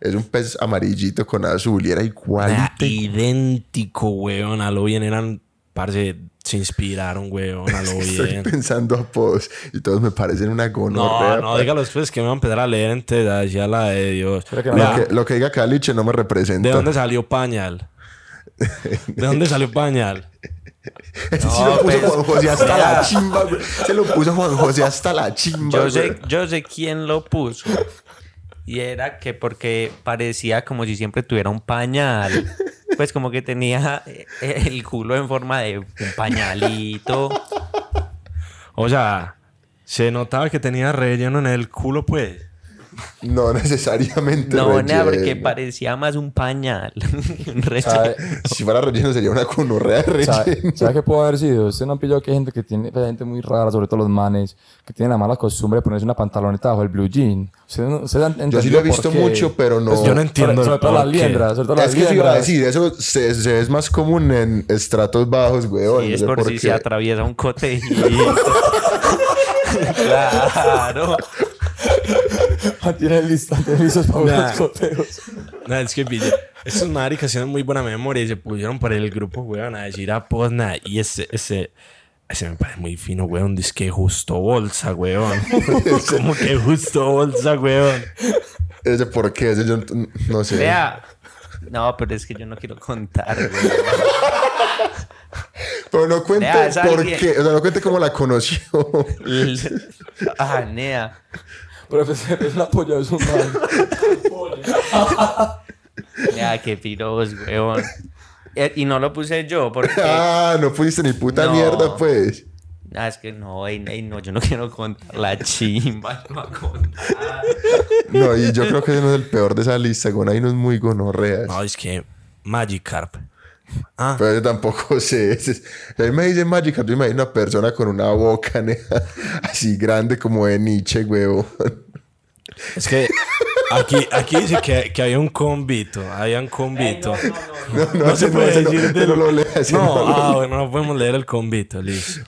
Es un pez amarillito con azul y era igualito. idéntico, weón. A lo bien eran, parce, se inspiraron, weón. A lo Estoy bien. pensando apodos y todos me parecen una gonorrea. No, no, pa- dígalo después que me van a empezar a leer entonces ya la de Dios. Que no Lo que, lo que diga Caliche no me representa. ¿De dónde salió Pañal? ¿De dónde salió Pañal? No, lo puso pues, Juan José hasta la chimba, güey. Se lo puso Juan José hasta la chimba, Yo güey. sé, yo sé quién lo puso. Y era que porque parecía como si siempre tuviera un pañal. Pues como que tenía eh, el culo en forma de un pañalito. O sea, se notaba que tenía relleno en el culo, pues. No necesariamente No, nada, porque relleno. parecía más un pañal. Un relleno. ¿Sabe, Si fuera relleno sería una conorrea de ¿Sabe, relleno. ¿Sabe qué puede haber sido? Usted no ha pillado que hay gente que tiene, pues, hay gente muy rara, sobre todo los manes, que tienen la mala costumbre de ponerse una pantaloneta bajo el blue jean. Usted, no- usted han Yo sí lo he por visto mucho, pero no. Pues yo no entiendo Sobre, todo las por liendras, sobre todo las es que sí iba a liendras. decir, eso se, se es más común en estratos bajos, weón. Y no es sé por, si qué. se atraviesa un cotejito. claro. Listas, tiene listas para Nah. los coteos. No, es que pille. Estos maricas tienen muy buena memoria y se pusieron por el grupo, weón, a decir a nada. Y ese, ese, ese me parece muy fino, weón. Dice que justo bolsa, weón. Como que justo bolsa, weón. Ese por qué, ese yo no sé. Vea. No, pero es que yo no quiero contar, güey. Pero no cuente es por alguien- qué. O sea, no cuente cómo la conoció. Ah, nea. Pero pues, es una polla, es un man. Nea, qué piros, weón. Eh, Y no lo puse yo porque... ah, no fuiste ni puta No. mierda, pues. Ah, es que no, ey, ey, no, yo no quiero contar la chimba. No, voy a contar. No, y yo creo que ese no es el peor de esa lista, con hay unos muy gonorreas. No, es que Magikarp. Ah, Pero yo tampoco sé. Es- A mí me dicen Magic, yo me imagino una persona con una boca así grande como de Nietzsche, huevo. es que aquí, aquí dice que, que había un convito. Había un convito. No, no, se ese puede ese decir no lo lea, ese No, no lo ah, bueno, no podemos leer el convito, listo.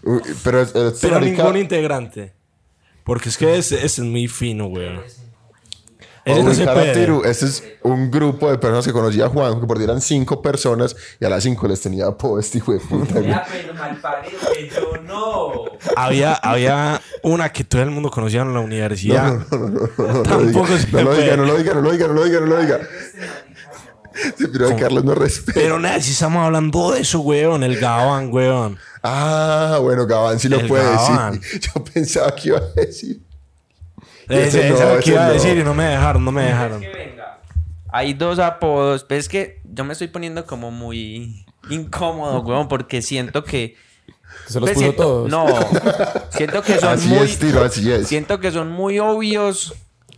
Pero, Pero marica- ningún integrante. Porque es que ese, ese es muy fino, weón. Ese Oh, no se Ricardo puede. Tiru, este es un grupo de personas que conocía a Juan, que por eran cinco personas y a las cinco les tenía apodo este hijo de puta. güey. pero mal parido que yo no. Había, había una que todo el mundo conocía en la universidad. No, no, no, no, no, Tampoco no lo diga, no lo diga, no lo diga, no lo diga, no lo diga. Sí, pero de Carlos no respeta. Pero nada, si estamos hablando de eso, weón. El Gabán, weón. Ah, bueno, Gabán sí lo El puede Gabán. decir. Yo pensaba que iba a decir. Ese ese no, ese que iba a decir y no me dejaron, no me dejaron. Hay dos apodos, pero es que yo me estoy poniendo como muy incómodo, weón, porque siento que... Se los pues, puso siento- todos. No, siento que son Así muy... es, tiro, así es. Siento que son muy obvios,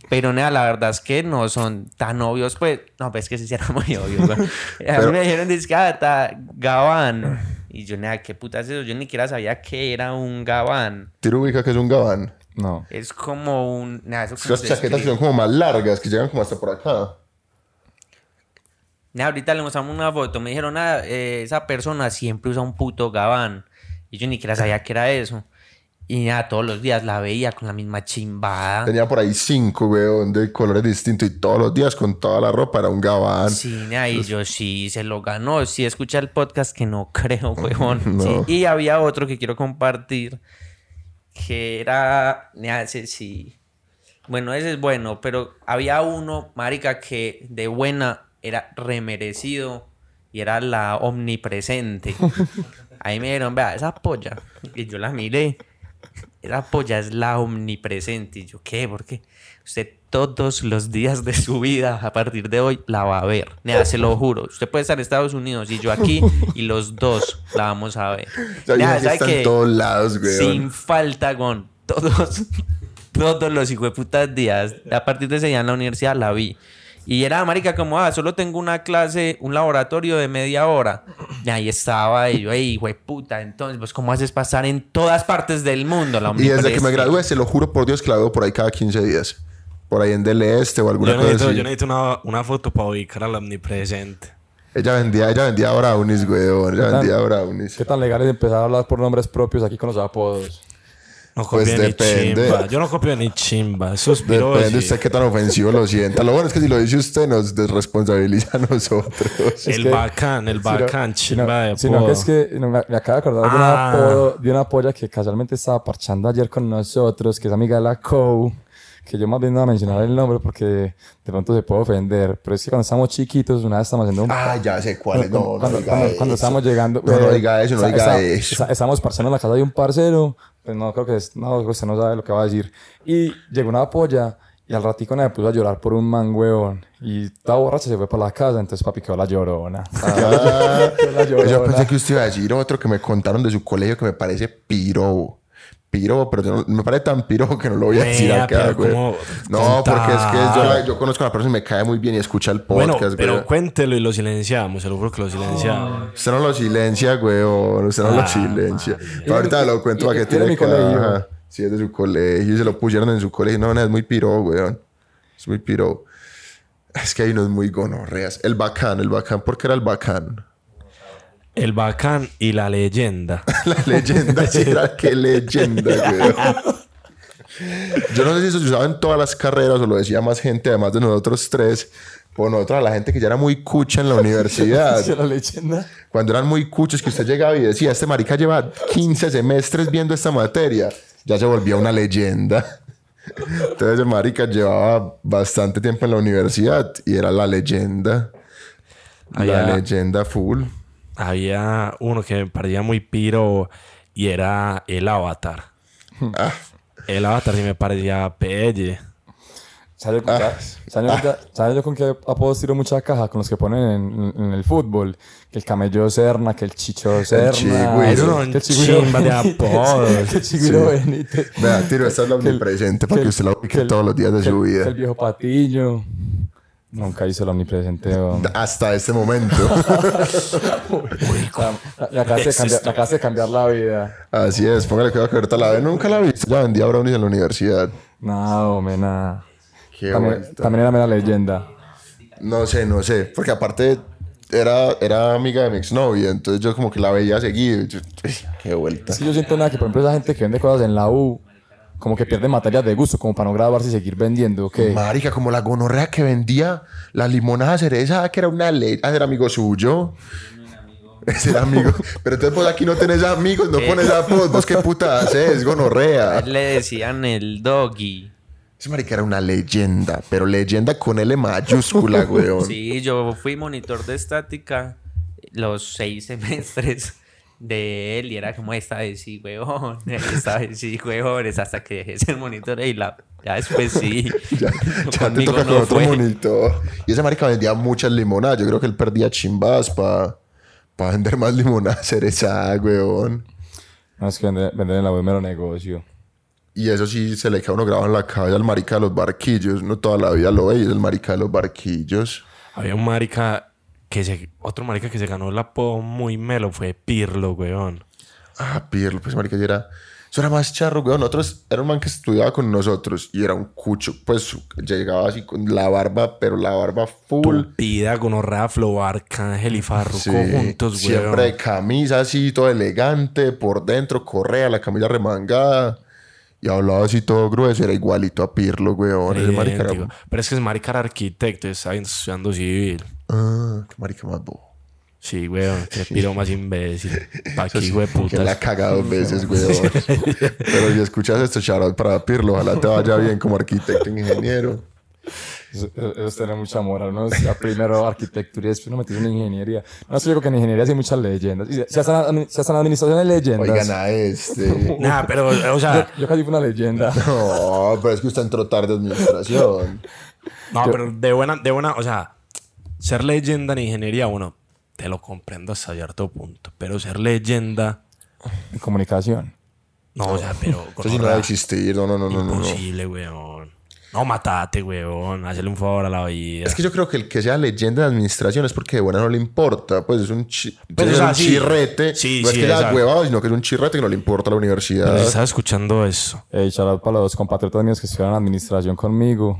pero nada, la verdad es que no son tan obvios, pues... No, pues es que sí eran muy obvios, weón. A mí me dijeron, dice que ah, Gabán. Y yo, nada, ¿qué puta es eso? Yo ni siquiera sabía que era un gabán. Tiro ubica que es un gabán. No. Es como un... Eso como Las chaquetas que son como más largas, que llegan como hasta por acá. Nada, ahorita le mostramos una foto. Me dijeron, eh, esa persona siempre usa un puto gabán. Y yo ni siquiera sabía que era eso. Y nada, todos los días la veía con la misma chimbada. Tenía por ahí cinco, weón, de colores distintos. Y todos los días con toda la ropa era un gabán. Sí, nada, y yo sí se lo ganó. Sí, escucha el podcast que no creo, huevón. No. Sí, Y había otro que quiero compartir. Que era. ese sí. Bueno, ese es bueno, pero había uno, marica, que de buena era remerecido y era la omnipresente. Ahí me dijeron, vea, esa polla. Y yo la miré. Esa polla es la omnipresente. Y yo, ¿qué? ¿Por qué? Usted todos los días de su vida, a partir de hoy, la va a ver. Nea, se lo juro. Usted puede estar en Estados Unidos y yo aquí, y los dos la vamos a ver. Sea, Nea, ya ¿sabe está qué? en todos lados, weón. Sin falta, con todos, todos los hijueputas días. A partir de ese día en la universidad la vi. Y era, marica, como, ah, solo tengo una clase, un laboratorio de media hora. Y ahí estaba, y yo, ey, puta, entonces, pues, ¿cómo haces pasar en todas partes del mundo la Y desde que me gradué, se lo juro por Dios que la veo por ahí cada 15 días. Por ahí en Del Este o alguna Yo cosa necesito, así. yo necesito una, una foto para ubicar al omnipresente. Ella vendía, ella vendía brownies, weón. Ella vendía brownies. ¿Qué tan legal es empezar a hablar por nombres propios aquí con los apodos? No copio Pues ni depende. chimba. Yo no copio ni chimba. Suspiro. Depende sí. usted qué tan ofensivo lo sienta. Lo bueno es que si lo dice usted, nos desresponsabiliza a nosotros. Es El que- bacán, el Sino- bacán, sino- chimba de Sino que es que no, me, me acabo de acordar de, Ah. una apodo- de una polla que casualmente estaba parchando ayer con nosotros, que es amiga de la COU, que yo más bien no voy a mencionar el nombre porque de pronto se puede ofender, pero es que cuando estábamos chiquitos, una vez estamos haciendo un... Ah, ya sé cuál es. No, no cuando, diga cuando- eso. cuando estábamos llegando... No, no eh, diga eso, no diga esa- eso. esa- estábamos parchando en la casa de un parcero, pues no, creo que es, no, usted no sabe lo que va a decir. Y llegó una polla y al ratico me puso a llorar por un man, huevón. Y toda borracha se fue para la casa, entonces papi quedó la llorona. Ah, La llorona. yo pensé que usted iba a decir otro que me contaron de su colegio que me parece piro. Piro, pero yo no- me parece tan piro que no lo voy a decir acá, pero güey. ¿cómo No, porque es que yo, contar? la- yo conozco a la persona y me cae muy bien y escucha el Bueno, podcast, pero güey. cuéntelo y lo silenciamos. Se lo juro que lo silenciamos. Usted no lo silencia, güey. Usted no lo Ah, silencia. Ahorita lo cuento para que tiene que... Sí, es de su colegio. Y se lo pusieron en su colegio. No, no, es muy piro, weón. Es muy piro. Es que hay unos muy gonorreas. El bacán, el bacán. ¿Por qué era el bacán? El bacán y la leyenda. La leyenda, sí, era qué leyenda. Yo no sé si eso se usaba en todas las carreras o lo decía más gente, además de nosotros tres. Por nosotros, a la gente que ya era muy cucha en la universidad. La leyenda. Cuando eran muy cuchos que usted llegaba y decía, este marica lleva 15 semestres viendo esta materia, ya se volvía una leyenda. Entonces ese marica llevaba bastante tiempo en la universidad y era la leyenda. La leyenda full. Había uno que me parecía muy piro y era el avatar. Ah, El avatar sí me parecía pelle. ¿Sabes yo, con qué- ¿sabes yo con qué- ¿sabes yo con qué apodos tiro mucha caja? Con los que ponen en, en el fútbol. Que el camello Serna, que el chicho Serna. chigüiro. Eso no que el chigüiro de apodos. Que el chigüiro Benítez. vea, tiro, esta es la el- omnipresente para que, usted la que ubique el- todos los días de que su el- que vida. el viejo Patiño. Nunca hizo el omnipresente. Hasta este momento. La- Me acabas de cambiar- me acabas de cambiar la vida. Así es, póngale cuidado que ahorita la ve. Nunca la vi. Ya vendía brownies en la universidad. No, hombre, nada. Qué También, vuelta. también era mera leyenda. No sé, no sé. Porque aparte era, era amiga de mi exnovia. Entonces yo como que la veía seguido. y yo, "Uy, qué vuelta. Que yo siento nada que, por ejemplo, esa gente que vende cosas en la U, como que pierde materias de gusto, como para no graduarse y seguir vendiendo. ¿ok? Marica, como la gonorrea que vendía la limonada cereza, que era una ley. Ah, era amigo suyo. Ese era amigo. Pero entonces vos aquí no tenés amigos, no pones apodos. Vos qué puta haces, gonorrea. Le decían el doggy. Ese marica era una leyenda, pero leyenda con L mayúscula, weón. Sí, yo fui monitor de estática los seis semestres de él y era como esta vez sí, huevón, esta vez sí, huevones, hasta que dejé de ser monitor y la, ya después sí. Ya, ya te Conmigo toca no con otro fue. monitor. Y ese marica vendía muchas limonadas. Yo creo que él perdía chimbas para vender más limonadas cereza, weón. No, es que vender, vender en la es mero negocio. Y eso sí se le queda a uno grabado en la cabeza al marica de los barquillos. No toda la vida lo ve y es el marica de los barquillos. Había un marica que se, otro marica que se ganó el apodo muy melo fue Pirlo, weón. Ah, Pirlo, pues marica, ya era... Eso era más charro, weón. Nosotros, era un man que estudiaba con nosotros y era un cucho. Pues llegaba así con la barba, pero la barba full. Tupida, con Orrea, Flow, Arcángel y Farruko Sí, juntos, weón. Siempre de camisa así, todo elegante, por dentro, correa, la camisa remangada. Y hablaba así todo grueso, era igualito a Pirlo, weón. Ese marica era- Idéntico. Pero es que es marica era arquitecto, está estudiando civil. Ah, qué marica más bobo. Sí, weón, qué piro más imbécil. Pa' aquí, güey, Que la cagado dos veces, weón. Pero si escuchas esto, shoutout para Pirlo. Ojalá te vaya bien como arquitecto e ingeniero. Eso, eso es tener mucha moral, ¿no? Primero arquitectura y después uno metido en ingeniería. No sé, yo creo que en ingeniería sí hay muchas leyendas. Y si hasta en, si hasta en administración hay leyendas. Oigan a este. Nah, pero, o sea, Yo casi fui una leyenda. No, pero es que usted entró tarde de administración. no, pero de buena, de buena, o sea, ser leyenda en ingeniería, bueno, te lo comprendo hasta cierto punto. Pero ser leyenda, En comunicación. no, o sea, pero. Eso sí no va a existir. No, no, no, no, no. no. Imposible, weón. No, matate, weón. Hazle un favor a la vida. Es que yo creo que el que sea leyenda de administración es porque de buena no le importa. Pues es un, chi- Pero, es o sea, un sí. chirrete. Sí, no es que sea huevado, sino que es un chirrete que no le importa a la universidad. Estaba escuchando eso. Shout out para los compatriotas míos que estudiaron administración conmigo.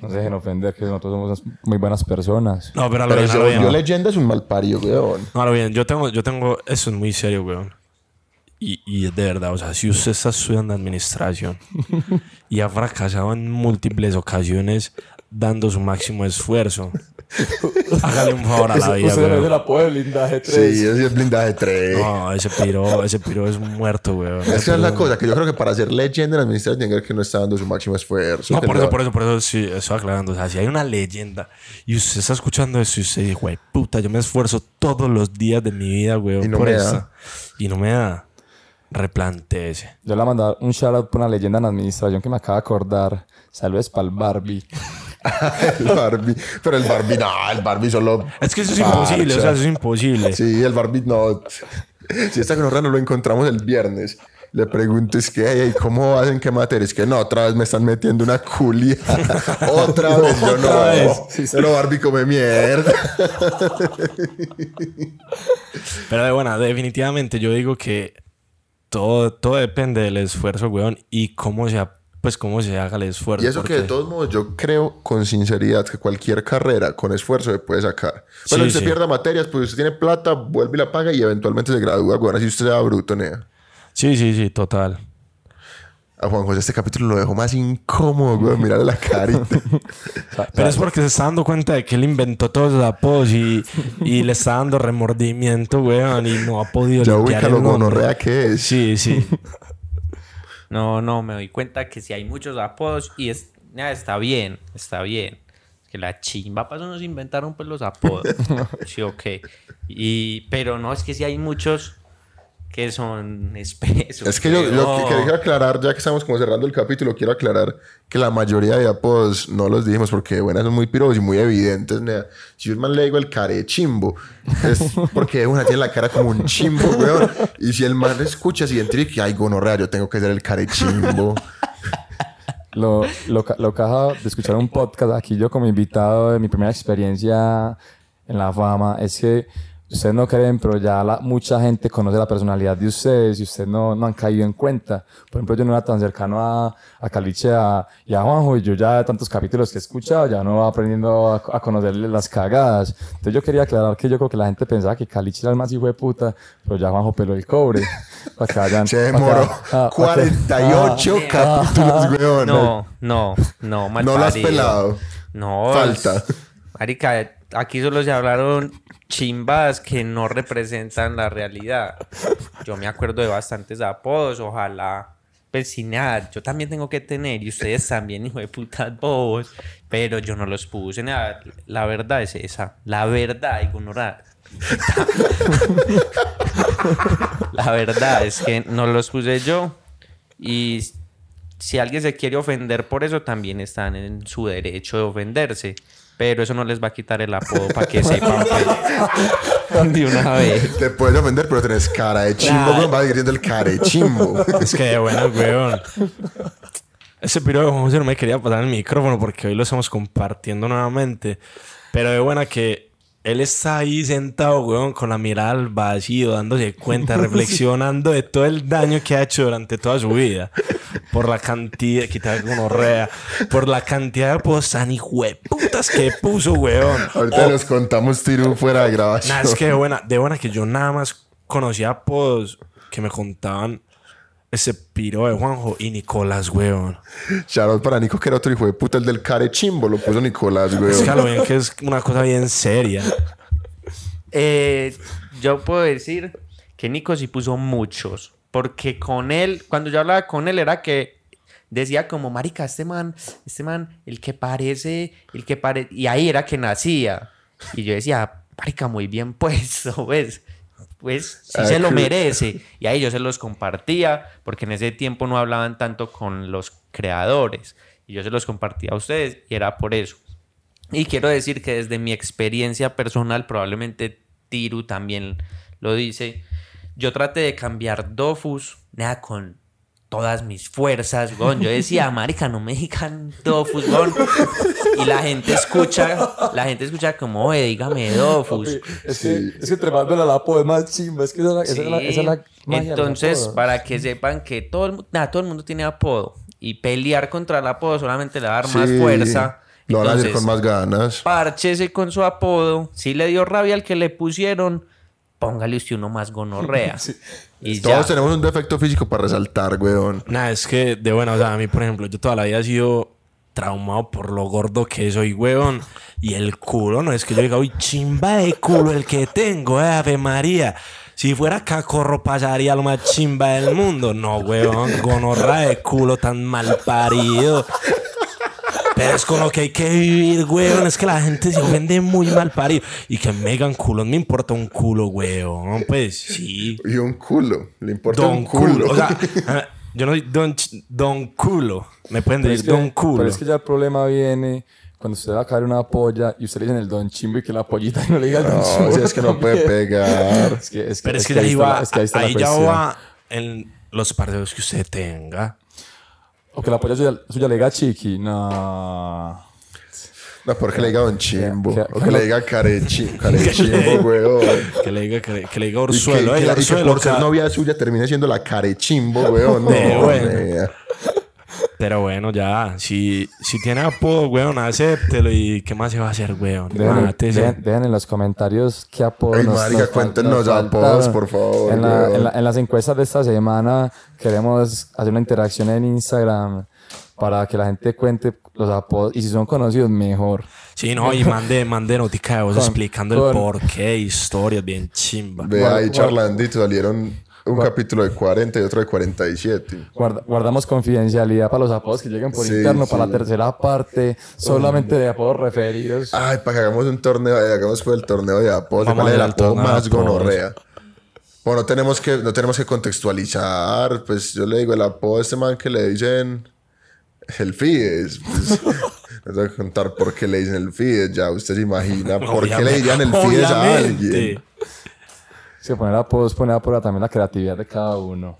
No se dejen ofender, que nosotros somos muy buenas personas. No, pero a lo Pero bien, a lo bien. yo leyenda es un mal pario, weón. No, a lo bien. Yo tengo, yo tengo, eso es muy serio, weón. Y, y de verdad, o sea, si usted está estudiando administración y ha fracasado en múltiples ocasiones dando su máximo esfuerzo, hágale un favor a la vida, Usted es weón. el apoyo de blindaje 3. Sí, ese es blindaje 3. No, ese piro, ese piro es muerto, weón. Es que es la cosa, que yo creo que para ser leyenda en administración tiene que ver que no está dando su máximo esfuerzo. No, por eso, por eso, por eso sí, estoy aclarando. O sea, si hay una leyenda y usted está escuchando eso y usted dice, güey, puta, yo me esfuerzo todos los días de mi vida, güey, Y no por me eso. da. Y no me da. Replantéese. Yo le voy a mandar un shout out por una leyenda en administración que me acaba de acordar. Saludos para el Barbie. el Barbie. Pero el Barbie, no, el Barbie solo. Es que eso es parcha. imposible, o sea, eso es imposible. Sí, el Barbie no. Si esta gonorrea no lo encontramos el viernes, le pregunto, es que, "Ey, ¿cómo hacen qué materia? Es que no, otra vez me están metiendo una culia. otra vez, yo no. Vez. Pero Barbie come mierda. Pero de buena, definitivamente yo digo que todo, todo depende del esfuerzo, weón, y cómo se, ha- pues cómo se haga el esfuerzo. Y eso que de todos modos yo creo con sinceridad que cualquier carrera con esfuerzo se puede sacar. Pero Sí, si usted sí. pierda materias, pues usted tiene plata, vuelve y la paga y eventualmente se gradúa, weón. Así usted sea bruto, nea. Sí, sí, sí, total. A Juan José este capítulo lo dejó más incómodo, weón. Mirarle la carita. Pero es porque se está dando cuenta de que él inventó todos los apodos y, y le está dando remordimiento, weón, y no ha podido ya ubica lo gonorrea que es. Sí, sí. No, no, me doy cuenta que si hay muchos apodos y es, está bien, está bien. Que la chimba para eso nos inventaron pues los apodos. sí, ok. Y, pero no, es que si hay muchos que son espesos. Es que yo, weón. que- quería aclarar, ya que estamos como cerrando el capítulo, quiero aclarar que la mayoría de apodos no los dijimos porque, bueno, son muy piros y muy evidentes. nea. Si un man le digo el care chimbo, es porque una tiene la cara como un chimbo, weón. Y si el man escucha, se identifica que, ay, gonorrea, yo tengo que ser el care chimbo. Lo, lo, lo caja de escuchar un podcast aquí yo como invitado de mi primera experiencia en la fama es que ustedes no creen, pero ya la, mucha gente conoce la personalidad de ustedes y ustedes no, no han caído en cuenta. Por ejemplo, yo no era tan cercano a, a Caliche a- y a Juanjo y yo ya de tantos capítulos que he escuchado ya no va aprendiendo a, a conocerle las cagadas. Entonces yo quería aclarar que yo creo que la gente pensaba que Caliche era el más hijo de puta, pero ya Juanjo peló el cobre. Para que vayan- Se para que- demoró ah, para que- 48 capítulos, weón. No, no, no, mal No lo has pelado. No. Falta. es- Marica, aquí solo se hablaron chimbas que no representan la realidad. Yo me acuerdo de bastantes apodos, ojalá. Pues sin nada, yo también tengo que tener, y ustedes también, hijo de putas bobos, pero yo no los puse, nada. La verdad es esa, la verdad, gonorrea. La verdad es que no los puse yo, y si alguien se quiere ofender por eso, también están en su derecho de ofenderse. Pero eso no les va a quitar el apodo para que sepan pues, de una vez. Te puedes ofender, pero tenés cara de chimbo, Claro. weón. Va diciendo el care chimbo. Es que de buena, weón. Ese piro de José no me quería pasar el micrófono porque hoy lo estamos compartiendo nuevamente. Pero de buena que él está ahí sentado, weón, con la mirada al vacío, dándose cuenta, reflexionando de todo el daño que ha hecho durante toda su vida. Por la cantidad, quitar gonorrea, por la cantidad de apodos tan hijueputas que puso, weón. Ahorita nos contamos tiro fuera de grabación. Nada, es que de buena, de buena que yo nada más conocía apodos que me contaban ese piro de Juanjo y Nicolás, weón. Shoutout para Nico, que era otro hijo de puta, el del care chimbo, lo puso Nicolás, Es que a weón. lo bien que es una cosa bien seria. Eh, yo puedo decir que Nico sí puso muchos. Porque con él, cuando yo hablaba con él, era que decía como, marica, este man, este man, el que parece, el que parece... Y ahí era que nacía. Y yo decía, marica, muy bien puesto, ¿ves? Pues sí Ah, se lo merece. Y ahí yo se los compartía, porque en ese tiempo no hablaban tanto con los creadores. Y yo se los compartía a ustedes, y era por eso. Y quiero decir que desde mi experiencia personal, probablemente Tiru también lo dice, yo traté de cambiar Dofus, nada, con todas mis fuerzas, gon. Yo decía, marica, no me digan Dofus, gon. Y la gente escucha, la gente escucha como, oye, dígame Dofus. Es que, es que entre más duele la apodo es más chimba. Es que esa es la, esa es la, esa es la magia Entonces, para que sepan que todo el, todo el mundo tiene apodo. Y pelear contra el apodo solamente le va a dar más fuerza. Lo van a decir Entonces, con más ganas. Párchese con su apodo. Si le dio rabia al que le pusieron, póngale usted uno más gonorrea. Y Todos ya. tenemos un defecto físico para resaltar, weón. Nada, es que de buena, o sea, a mí, por ejemplo, yo toda la vida he sido traumado por lo gordo que soy, weón. Y el culo, no es que yo diga, uy, chimba de culo el que tengo, eh, Ave María. Si fuera cacorro pasaría lo más chimba del mundo. No, weón, gonorra de culo tan mal parido. Pero es con lo que hay que vivir, weón. Es que la gente se ofende muy mal parido. Y que me digan culo, no me importa un culo, weón. Pues sí. Y un culo. Le importa Don un culo. culo. O sea, ah, yo no soy don, don culo. Me pueden Pero es, decir que, don culo. pero es que ya el problema viene cuando usted va a caer una polla y usted le dice el don chimbo y que la pollita y no le diga el don no, chimbo. si es que no puede pegar. Es que, es que, pero es, que, ahí va, la- es que ahí está la ahí ya va en los partidos que usted tenga. O que la polla suya, suya le diga chiqui. No. No, porque le diga Don Chimbo. que- o que le diga Carechi- Carechimbo, weón. Que le diga, que le, que le diga Y que, Orzuelo. que la- y que Orzuelo, por ser ca- novia suya termine siendo la Carechimbo, weón. No, bueno. nea. Pero bueno, ya. Si, si tiene apodo, weón, acéptelo. ¿Y qué más se va a hacer, weón? Dejen, dejen- dejen en los comentarios qué apodos Ay, nos, marica, nos cuéntenos nos apodos, por favor, En, la- en la- en las encuestas de esta semana queremos hacer una interacción en Instagram para que la gente cuente los apodos y si son conocidos mejor. Sí, no, y mande, mande notica de voz Con- explicando el con- por qué, historias bien chimba. Ve ahí charlandito, salieron un capítulo de 40 y otro de 47. Guarda- guardamos confidencialidad para los apodos que lleguen por Sí, interno, para sí. la tercera parte, solamente de apodos referidos. Ay, para que hagamos un torneo, eh, hagamos pues el torneo de apodos. Vamos ¿Cuál es el apodo más gonorrea? Bueno, no tenemos que, no tenemos que contextualizar. Pues yo le digo el apodo a este man que le dicen el Fides. Pues, les voy a contar por qué le dicen el Fides. Ya usted se imagina por qué le dirían el Fides a Obviamente. alguien. Es que poner apodos pone a prueba también la creatividad de cada uno.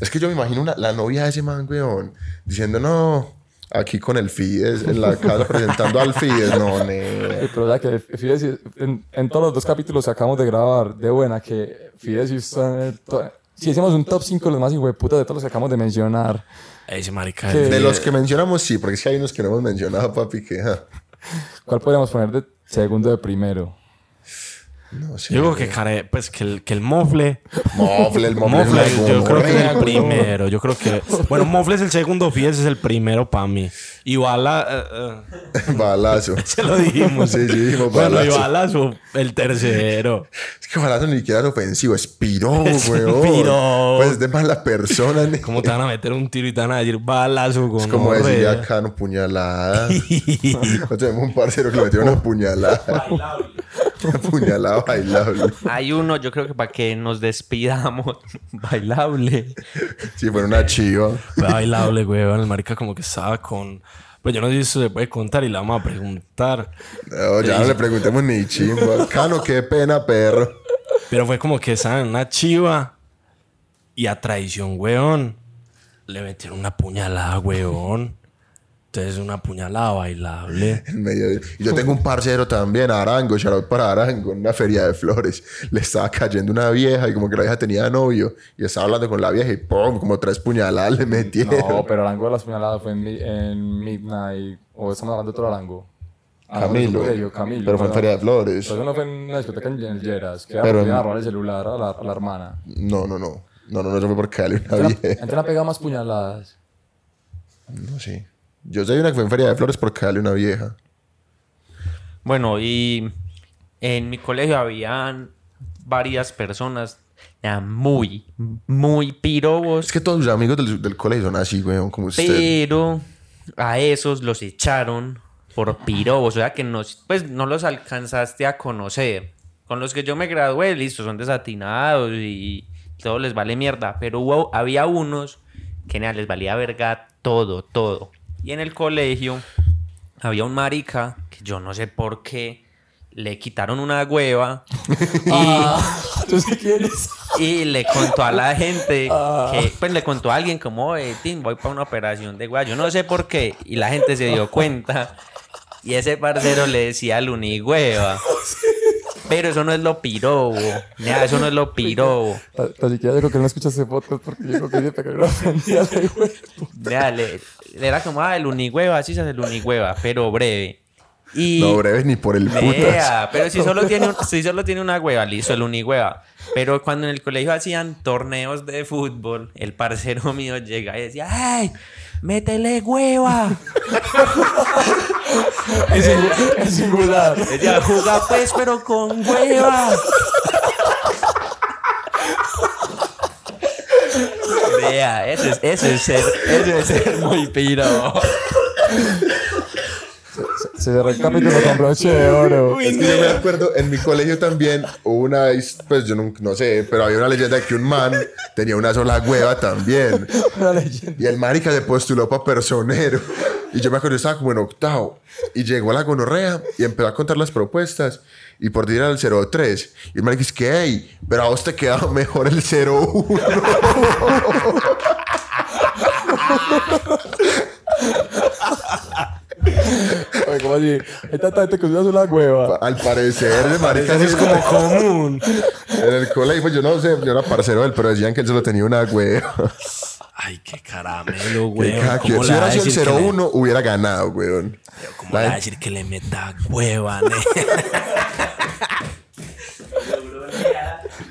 Es que yo me imagino una, la novia de ese man, weón, diciendo, no, aquí con el Fides, en la casa presentando al Fides. No, ne. Pero ya que Fides, en, en todos los dos capítulos que acabamos de grabar, de buena, que Fides y usted Si hicimos un top 5 de los más hijueputas de todos los que acabamos de mencionar. Ese marica. De los que mencionamos, sí, porque es que hay unos que no hemos mencionado, papi, que... ja, ¿Cuál podríamos poner de segundo de primero? No. Yo digo que, care, pues, que, el, que el mofle. Mofle, el mofle. Yo creo que es el primero. Yo creo que. Bueno, Mofle es el segundo, Fies es el primero para mí. Y Bala. eh, eh. Balazo. se lo dijimos. Sí, sí, dijimos Bueno, y balazo. Balazo, el tercero. Es que balazo ni siquiera es ofensivo, es piro, weón. piro. Pues es de mala persona. ne. ¿Cómo te van a meter un tiro y te van a decir Balazo con Es como decir acá, no puñalada. Nosotros tenemos un parcero que le metió una puñalada. puñalada bailable. Hay uno, yo creo que para que nos despidamos, bailable. Si fuera una chiva. Bailable, weón. El marica como que estaba con... Pues yo no sé si eso se puede contar y la vamos a preguntar. No, ya no le preguntemos ni chimba. Cano, qué pena, perro. Pero fue como que estaban en una chiva y a traición, weón. Le metieron una puñalada, weón. Entonces una puñalada bailable. En medio de- Y yo tengo un parcero también, Arango, shout out para Arango, en una feria de flores. Le estaba cayendo una vieja y como que la vieja tenía novio y estaba hablando con la vieja y ¡pum! Como tres puñaladas le metieron. No, pero Arango de las puñaladas fue en, mi- en Midnight. O estamos hablando de otro Arango. Ah, Camilo. Camilo. Pero fue en feria de flores. Pero eso no fue en una discoteca en en Lleras. Que Pero en- a robar el celular a la, a la hermana. No, no, no. No, no, no, eso fue porque dale una Entonces vieja. la pegado más puñaladas. No sé. Yo sé de una que fue en feria de flores porque dale una vieja. Bueno, y en mi colegio habían varias personas muy, muy pirobos. Es que todos sus amigos del, del colegio son así, weón, como usted. Pero a esos los echaron por pirobos, o sea que no, pues, no los alcanzaste a conocer. Con los que yo me gradué, listo, son desatinados y todo les vale mierda. Pero hubo, había unos que nada, les valía verga todo, todo. Y en el colegio había un marica que yo no sé por qué le quitaron una hueva y... ¿Tú sí quieres? Y le contó a la gente que, pues le contó a alguien como, eh, Tim, voy para una operación de guay. Yo no sé por qué. Y la gente se dio cuenta. Y ese parcero le decía al unigüeva. Pero eso no es lo pirobo. Nada, eso no es lo pirobo. Tan siquiera yo creo que no escuchas ese podcast porque yo creo que dice pegar una ofendida de le- era como, ah, el unigüeva, así se hace el unigüeva, pero breve. Y... No, breve, ni por el putas. Nea, pero si solo tiene un- si solo tiene una hueva, listo, el unihueva. Pero cuando en el colegio hacían torneos de fútbol, el parcero mío llega y decía, ¡ay! ¡Métele hueva! Es singu- es singular. Decía, juga pues, pero con hueva. Vea, eso es, eso es ser, eso es ser muy piro. Se cerró el capítulo con broche de oro. Es que yo me acuerdo, en mi colegio también hubo una, pues yo no, no sé, pero había una leyenda de que un man tenía una sola hueva también. Una leyenda. Y el marica se postuló para personero. Y yo me acuerdo, yo estaba como en octavo. Y llegó a la gonorrea y empezó a contar las propuestas. Y por tirar al 03. Y el marica dice que, hey, pero a vos te quedaba mejor el 01. Oye, ¿cómo así? Hay tanta gente que usa una hueva. Al parecer, el marica es como común. En el colegio, pues yo no sé, yo era parcero de él, pero decían que él solo tenía una hueva. Ay, qué caramelo, güey. cada quien- ¿Cómo si le hubiera sido el le- 01, hubiera ganado, weón. ¿Cómo La le va a decir que le meta hueva, ne?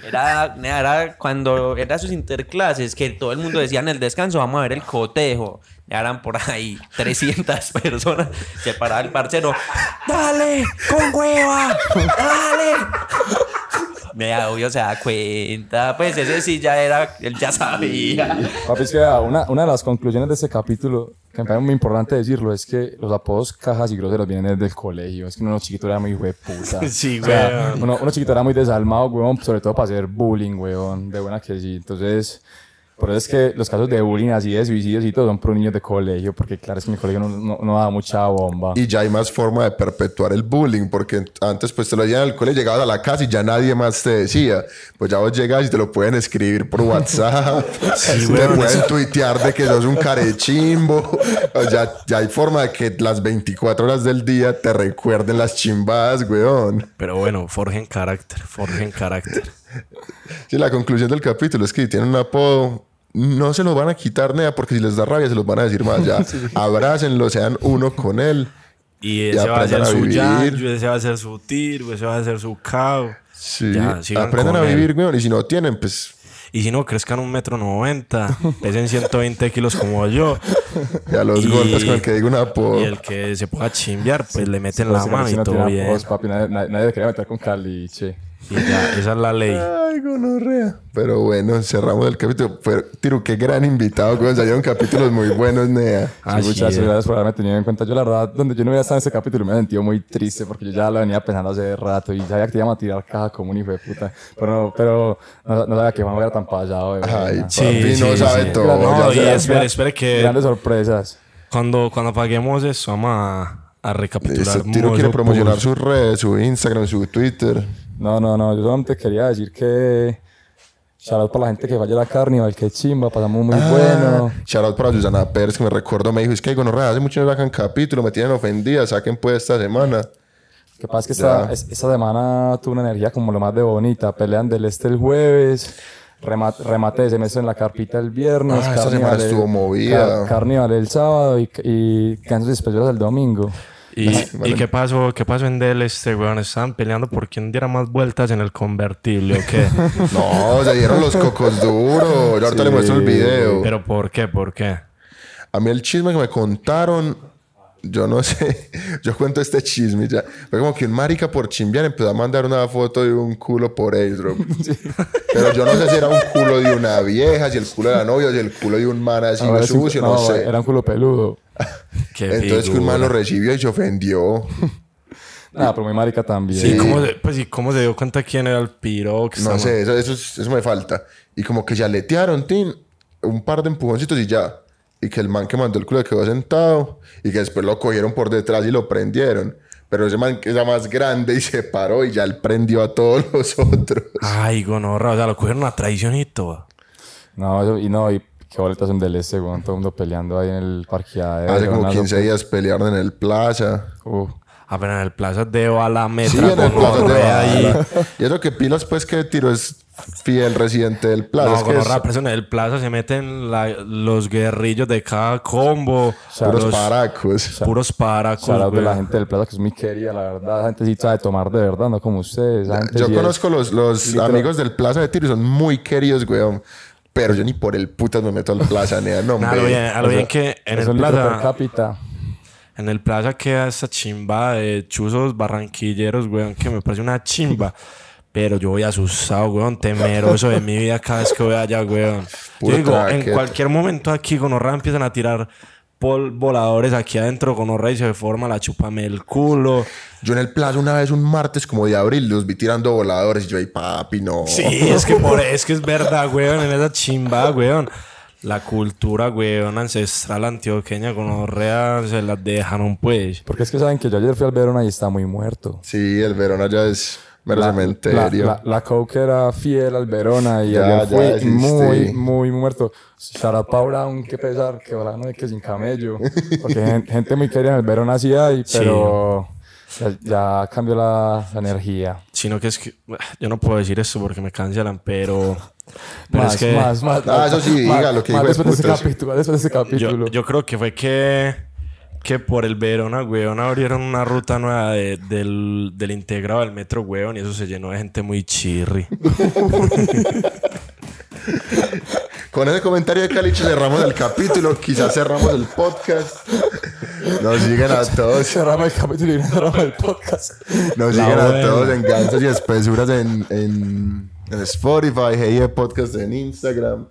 Era, era cuando era sus interclases que todo el mundo decía en el descanso vamos a ver el cotejo. Eran por ahí 300 personas. Se paraba el parcero. ¡Dale! ¡Con hueva! ¡Dale! Mira, obvio se da cuenta. Pues ese sí ya era, él ya sabía. Papi, es que una, una de las conclusiones de este capítulo, que me parece muy importante decirlo, es que los apodos cajas y groseros vienen desde el colegio. Es que uno chiquito era muy hueputa. Sí, O sea, weón. uno, uno chiquito era muy desalmado, weón, sobre todo para hacer bullying, weón. De buena que sí. Entonces, por eso es que los casos de bullying así de suicidios y todo son por niños de colegio, porque claro, es que mi colegio no, no, no da mucha bomba. Y ya hay más forma de perpetuar el bullying, porque antes pues te lo decían al colegio, llegabas a la casa y ya nadie más te decía. Pues ya vos llegas y te lo pueden escribir por WhatsApp, te pueden tuitear de que sos un carechimbo. O ya, ya hay forma de que las 24 horas del día te recuerden las chimbadas, weón. Pero bueno, forjen carácter, forjen carácter. Sí, la conclusión del capítulo es que si tienen un apodo, no se los van a quitar, nea, porque si les da rabia se los van a decir más. Ya, abrácenlo, sean uno con él. Y Y ese va a ser a su yancho, ese va a ser su tiro, ese va a ser su cao. Sí, Ya, aprendan a vivir, weón. Y si no tienen, pues Y si no, crezcan un metro noventa, pesen 120 kilos como yo. ya los Y- golpes con el que diga un apodo. Y el que se pueda chimbear, pues le meten la Pues, mano si y todo bien. apodos, papi, nadie, nadie, quería meter con caliche. Y ya, esa es la ley. Ay, gonorrea. Pero bueno, cerramos el capítulo. Pero, Tiro, qué gran invitado, weón. Salieron capítulos muy buenos, nea. Así Sí, muchas gracias por haberme tenido en cuenta. Yo, la verdad, donde yo no hubiera estado en este capítulo, me he sentido muy triste porque yo ya lo venía pensando hace rato y sabía que te íbamos a tirar caja como un hijo de puta. Pero, no- pero no, no sabía que Juan era tan pasado. de Ay. Sí, papi, sí, no sabe sí. todo. No, y espere, espere que Grandes sorpresas. cuando, cuando paguemos eso, vamos a, a recapitular. Tiro quiere promocionar sus redes, su Instagram, su Twitter. No, no, no. Yo solamente quería decir que Shout out para la gente que vaya a la Carnival, que chimba, pasamos muy Ah, bueno. Shout out para Susana Pérez, que me recuerdo, me dijo, es que gonorrea, hace mucho no sacan capítulo, me tienen ofendida, saquen pues esta semana. Lo que pasa es que esta, es- esta semana tuvo una energía como lo más de bonita. Pelean del este el jueves, remate, remate de semestre en la carpita el viernes. Ah, esta semana estuvo movida. carnival el sábado y, y cansos especiales el domingo. ¿Y, Vale. ¿y qué pasó? ¿Qué pasó en Del este, weón? Estaban peleando por quién diera más vueltas en el convertible o qué. No, se dieron los cocos duros. Yo ahorita le muestro el video. ¿Pero por qué? ¿Por qué? A mí el chisme que me contaron, yo no sé, yo cuento este chisme ya. Fue como que un marica por chimbiar empezó a mandar una foto de un culo por airdrop. Pero yo no sé si era un culo de una vieja, si el culo de la novia, si el culo de un man así sí, sucio, no, sé. Era un culo peludo. Qué Entonces que un man lo recibió y se ofendió. Nada, pero muy marica también. ¿Y cómo, se, pues, ¿y cómo se dio cuenta quién era el piro? No sé, eso, eso, es- eso me falta. Y como que se aletearon, tin, un par de empujoncitos y ya. Y que el man que mandó el culo quedó sentado y que después lo cogieron por detrás y lo prendieron. Pero ese man que era más grande y se paró y ya él prendió a todos los otros. Ay, gonorra. O sea, lo cogieron a traición y todo. No, y no, y qué boletas son del este, weón. Todo el mundo peleando ahí en el parqueadero. Hace como una 15 sopa- días pelearon en el plaza. Uf. Ah, pero en el Plaza de Bala metra Sí, en el plaza de gonorrea ahí. Bala. Y eso que pilas pues que tiro es fiel residente del plaza. No, es es eso en el Plaza se meten la- los guerrillos de cada combo. puros los paracos. puros paracos, de la gente del plaza que es muy querida, la verdad. Esa gente sí sabe tomar de verdad, no como ustedes. Gente Yo sí es- conozco los, los literal. amigos del Plaza de Tiro y son muy queridos, weón. Pero yo ni por el putas me meto al Plaza, nea, no, Nah, a lo bien, a lo bien que en el Plaza... En el plaza queda esa chimba de chuzos barranquilleros, weón, que me parece una chimba. Pero yo voy asustado, weón, temeroso de mi vida cada vez que voy allá, weón. Yo digo, en cualquier momento aquí con Orra empiezan a tirar pol voladores aquí adentro con Orra y se forma la chupame el culo. Yo en el Plaza una vez, un martes como de abril, los vi tirando voladores y yo ahí, papi, no. Sí, es que por es que es verdad, weón, en esa chimba, weón. La cultura, weón, ancestral antioqueña con Orrea se las dejaron, pues. Porque es que saben que yo ayer fui al Verona y está muy muerto. Sí, el Verona ya es mero La, la, cementerio. la, la Coke era fiel al Verona y Ya, ayer fue muy, muy muerto. Shout out Pau Brown, qué pesar, que ojalá no hay que sin camello. Porque gen- gente muy querida en el Verona sí hay, pero ya, ya cambió la, la energía. Sino que es que yo no puedo decir esto porque me cancelan, pero, pero más, es que más, más. Ah, eso sí, más, diga lo que más dijo de después de ese capítulo, después de ese yo, capítulo. yo creo que fue que, que por el Verona, weón, abrieron una ruta nueva de- del, del integrado del metro, weón, y eso se llenó de gente muy chirri. Con ese comentario de Caliche cerramos el capítulo, quizás cerramos el podcast. Nos siguen a todos. Cerramos el capítulo y no cerramos el podcast. Nos siguen a todos en gansos y espesuras en, en, en Spotify, Hey Podcast en Instagram.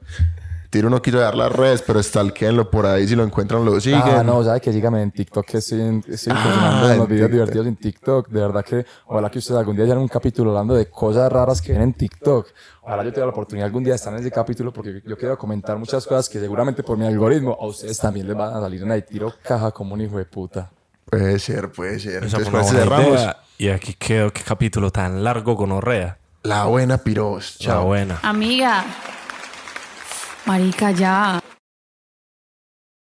Tiro no quiero dar las redes, pero stalkeenlo por ahí. Si lo encuentran, lo siguen. Ah, no, sabe que síganme en TikTok, que estoy, en, estoy Ah, en los videos divertidos en TikTok. De verdad que ojalá que ustedes algún día hagan un capítulo hablando de cosas raras que ven en TikTok. Ojalá yo tenga la oportunidad algún día de estar en ese capítulo porque yo quiero comentar muchas cosas que seguramente por mi algoritmo a ustedes también les van a salir en ahí tiro caja como un hijo de puta. Puede ser, puede ser. Entonces, buena cerramos. idea. Y aquí quedó qué capítulo tan largo con Orrea. La buena piros. Chao, Chao. buena. Amiga. Marica, ya.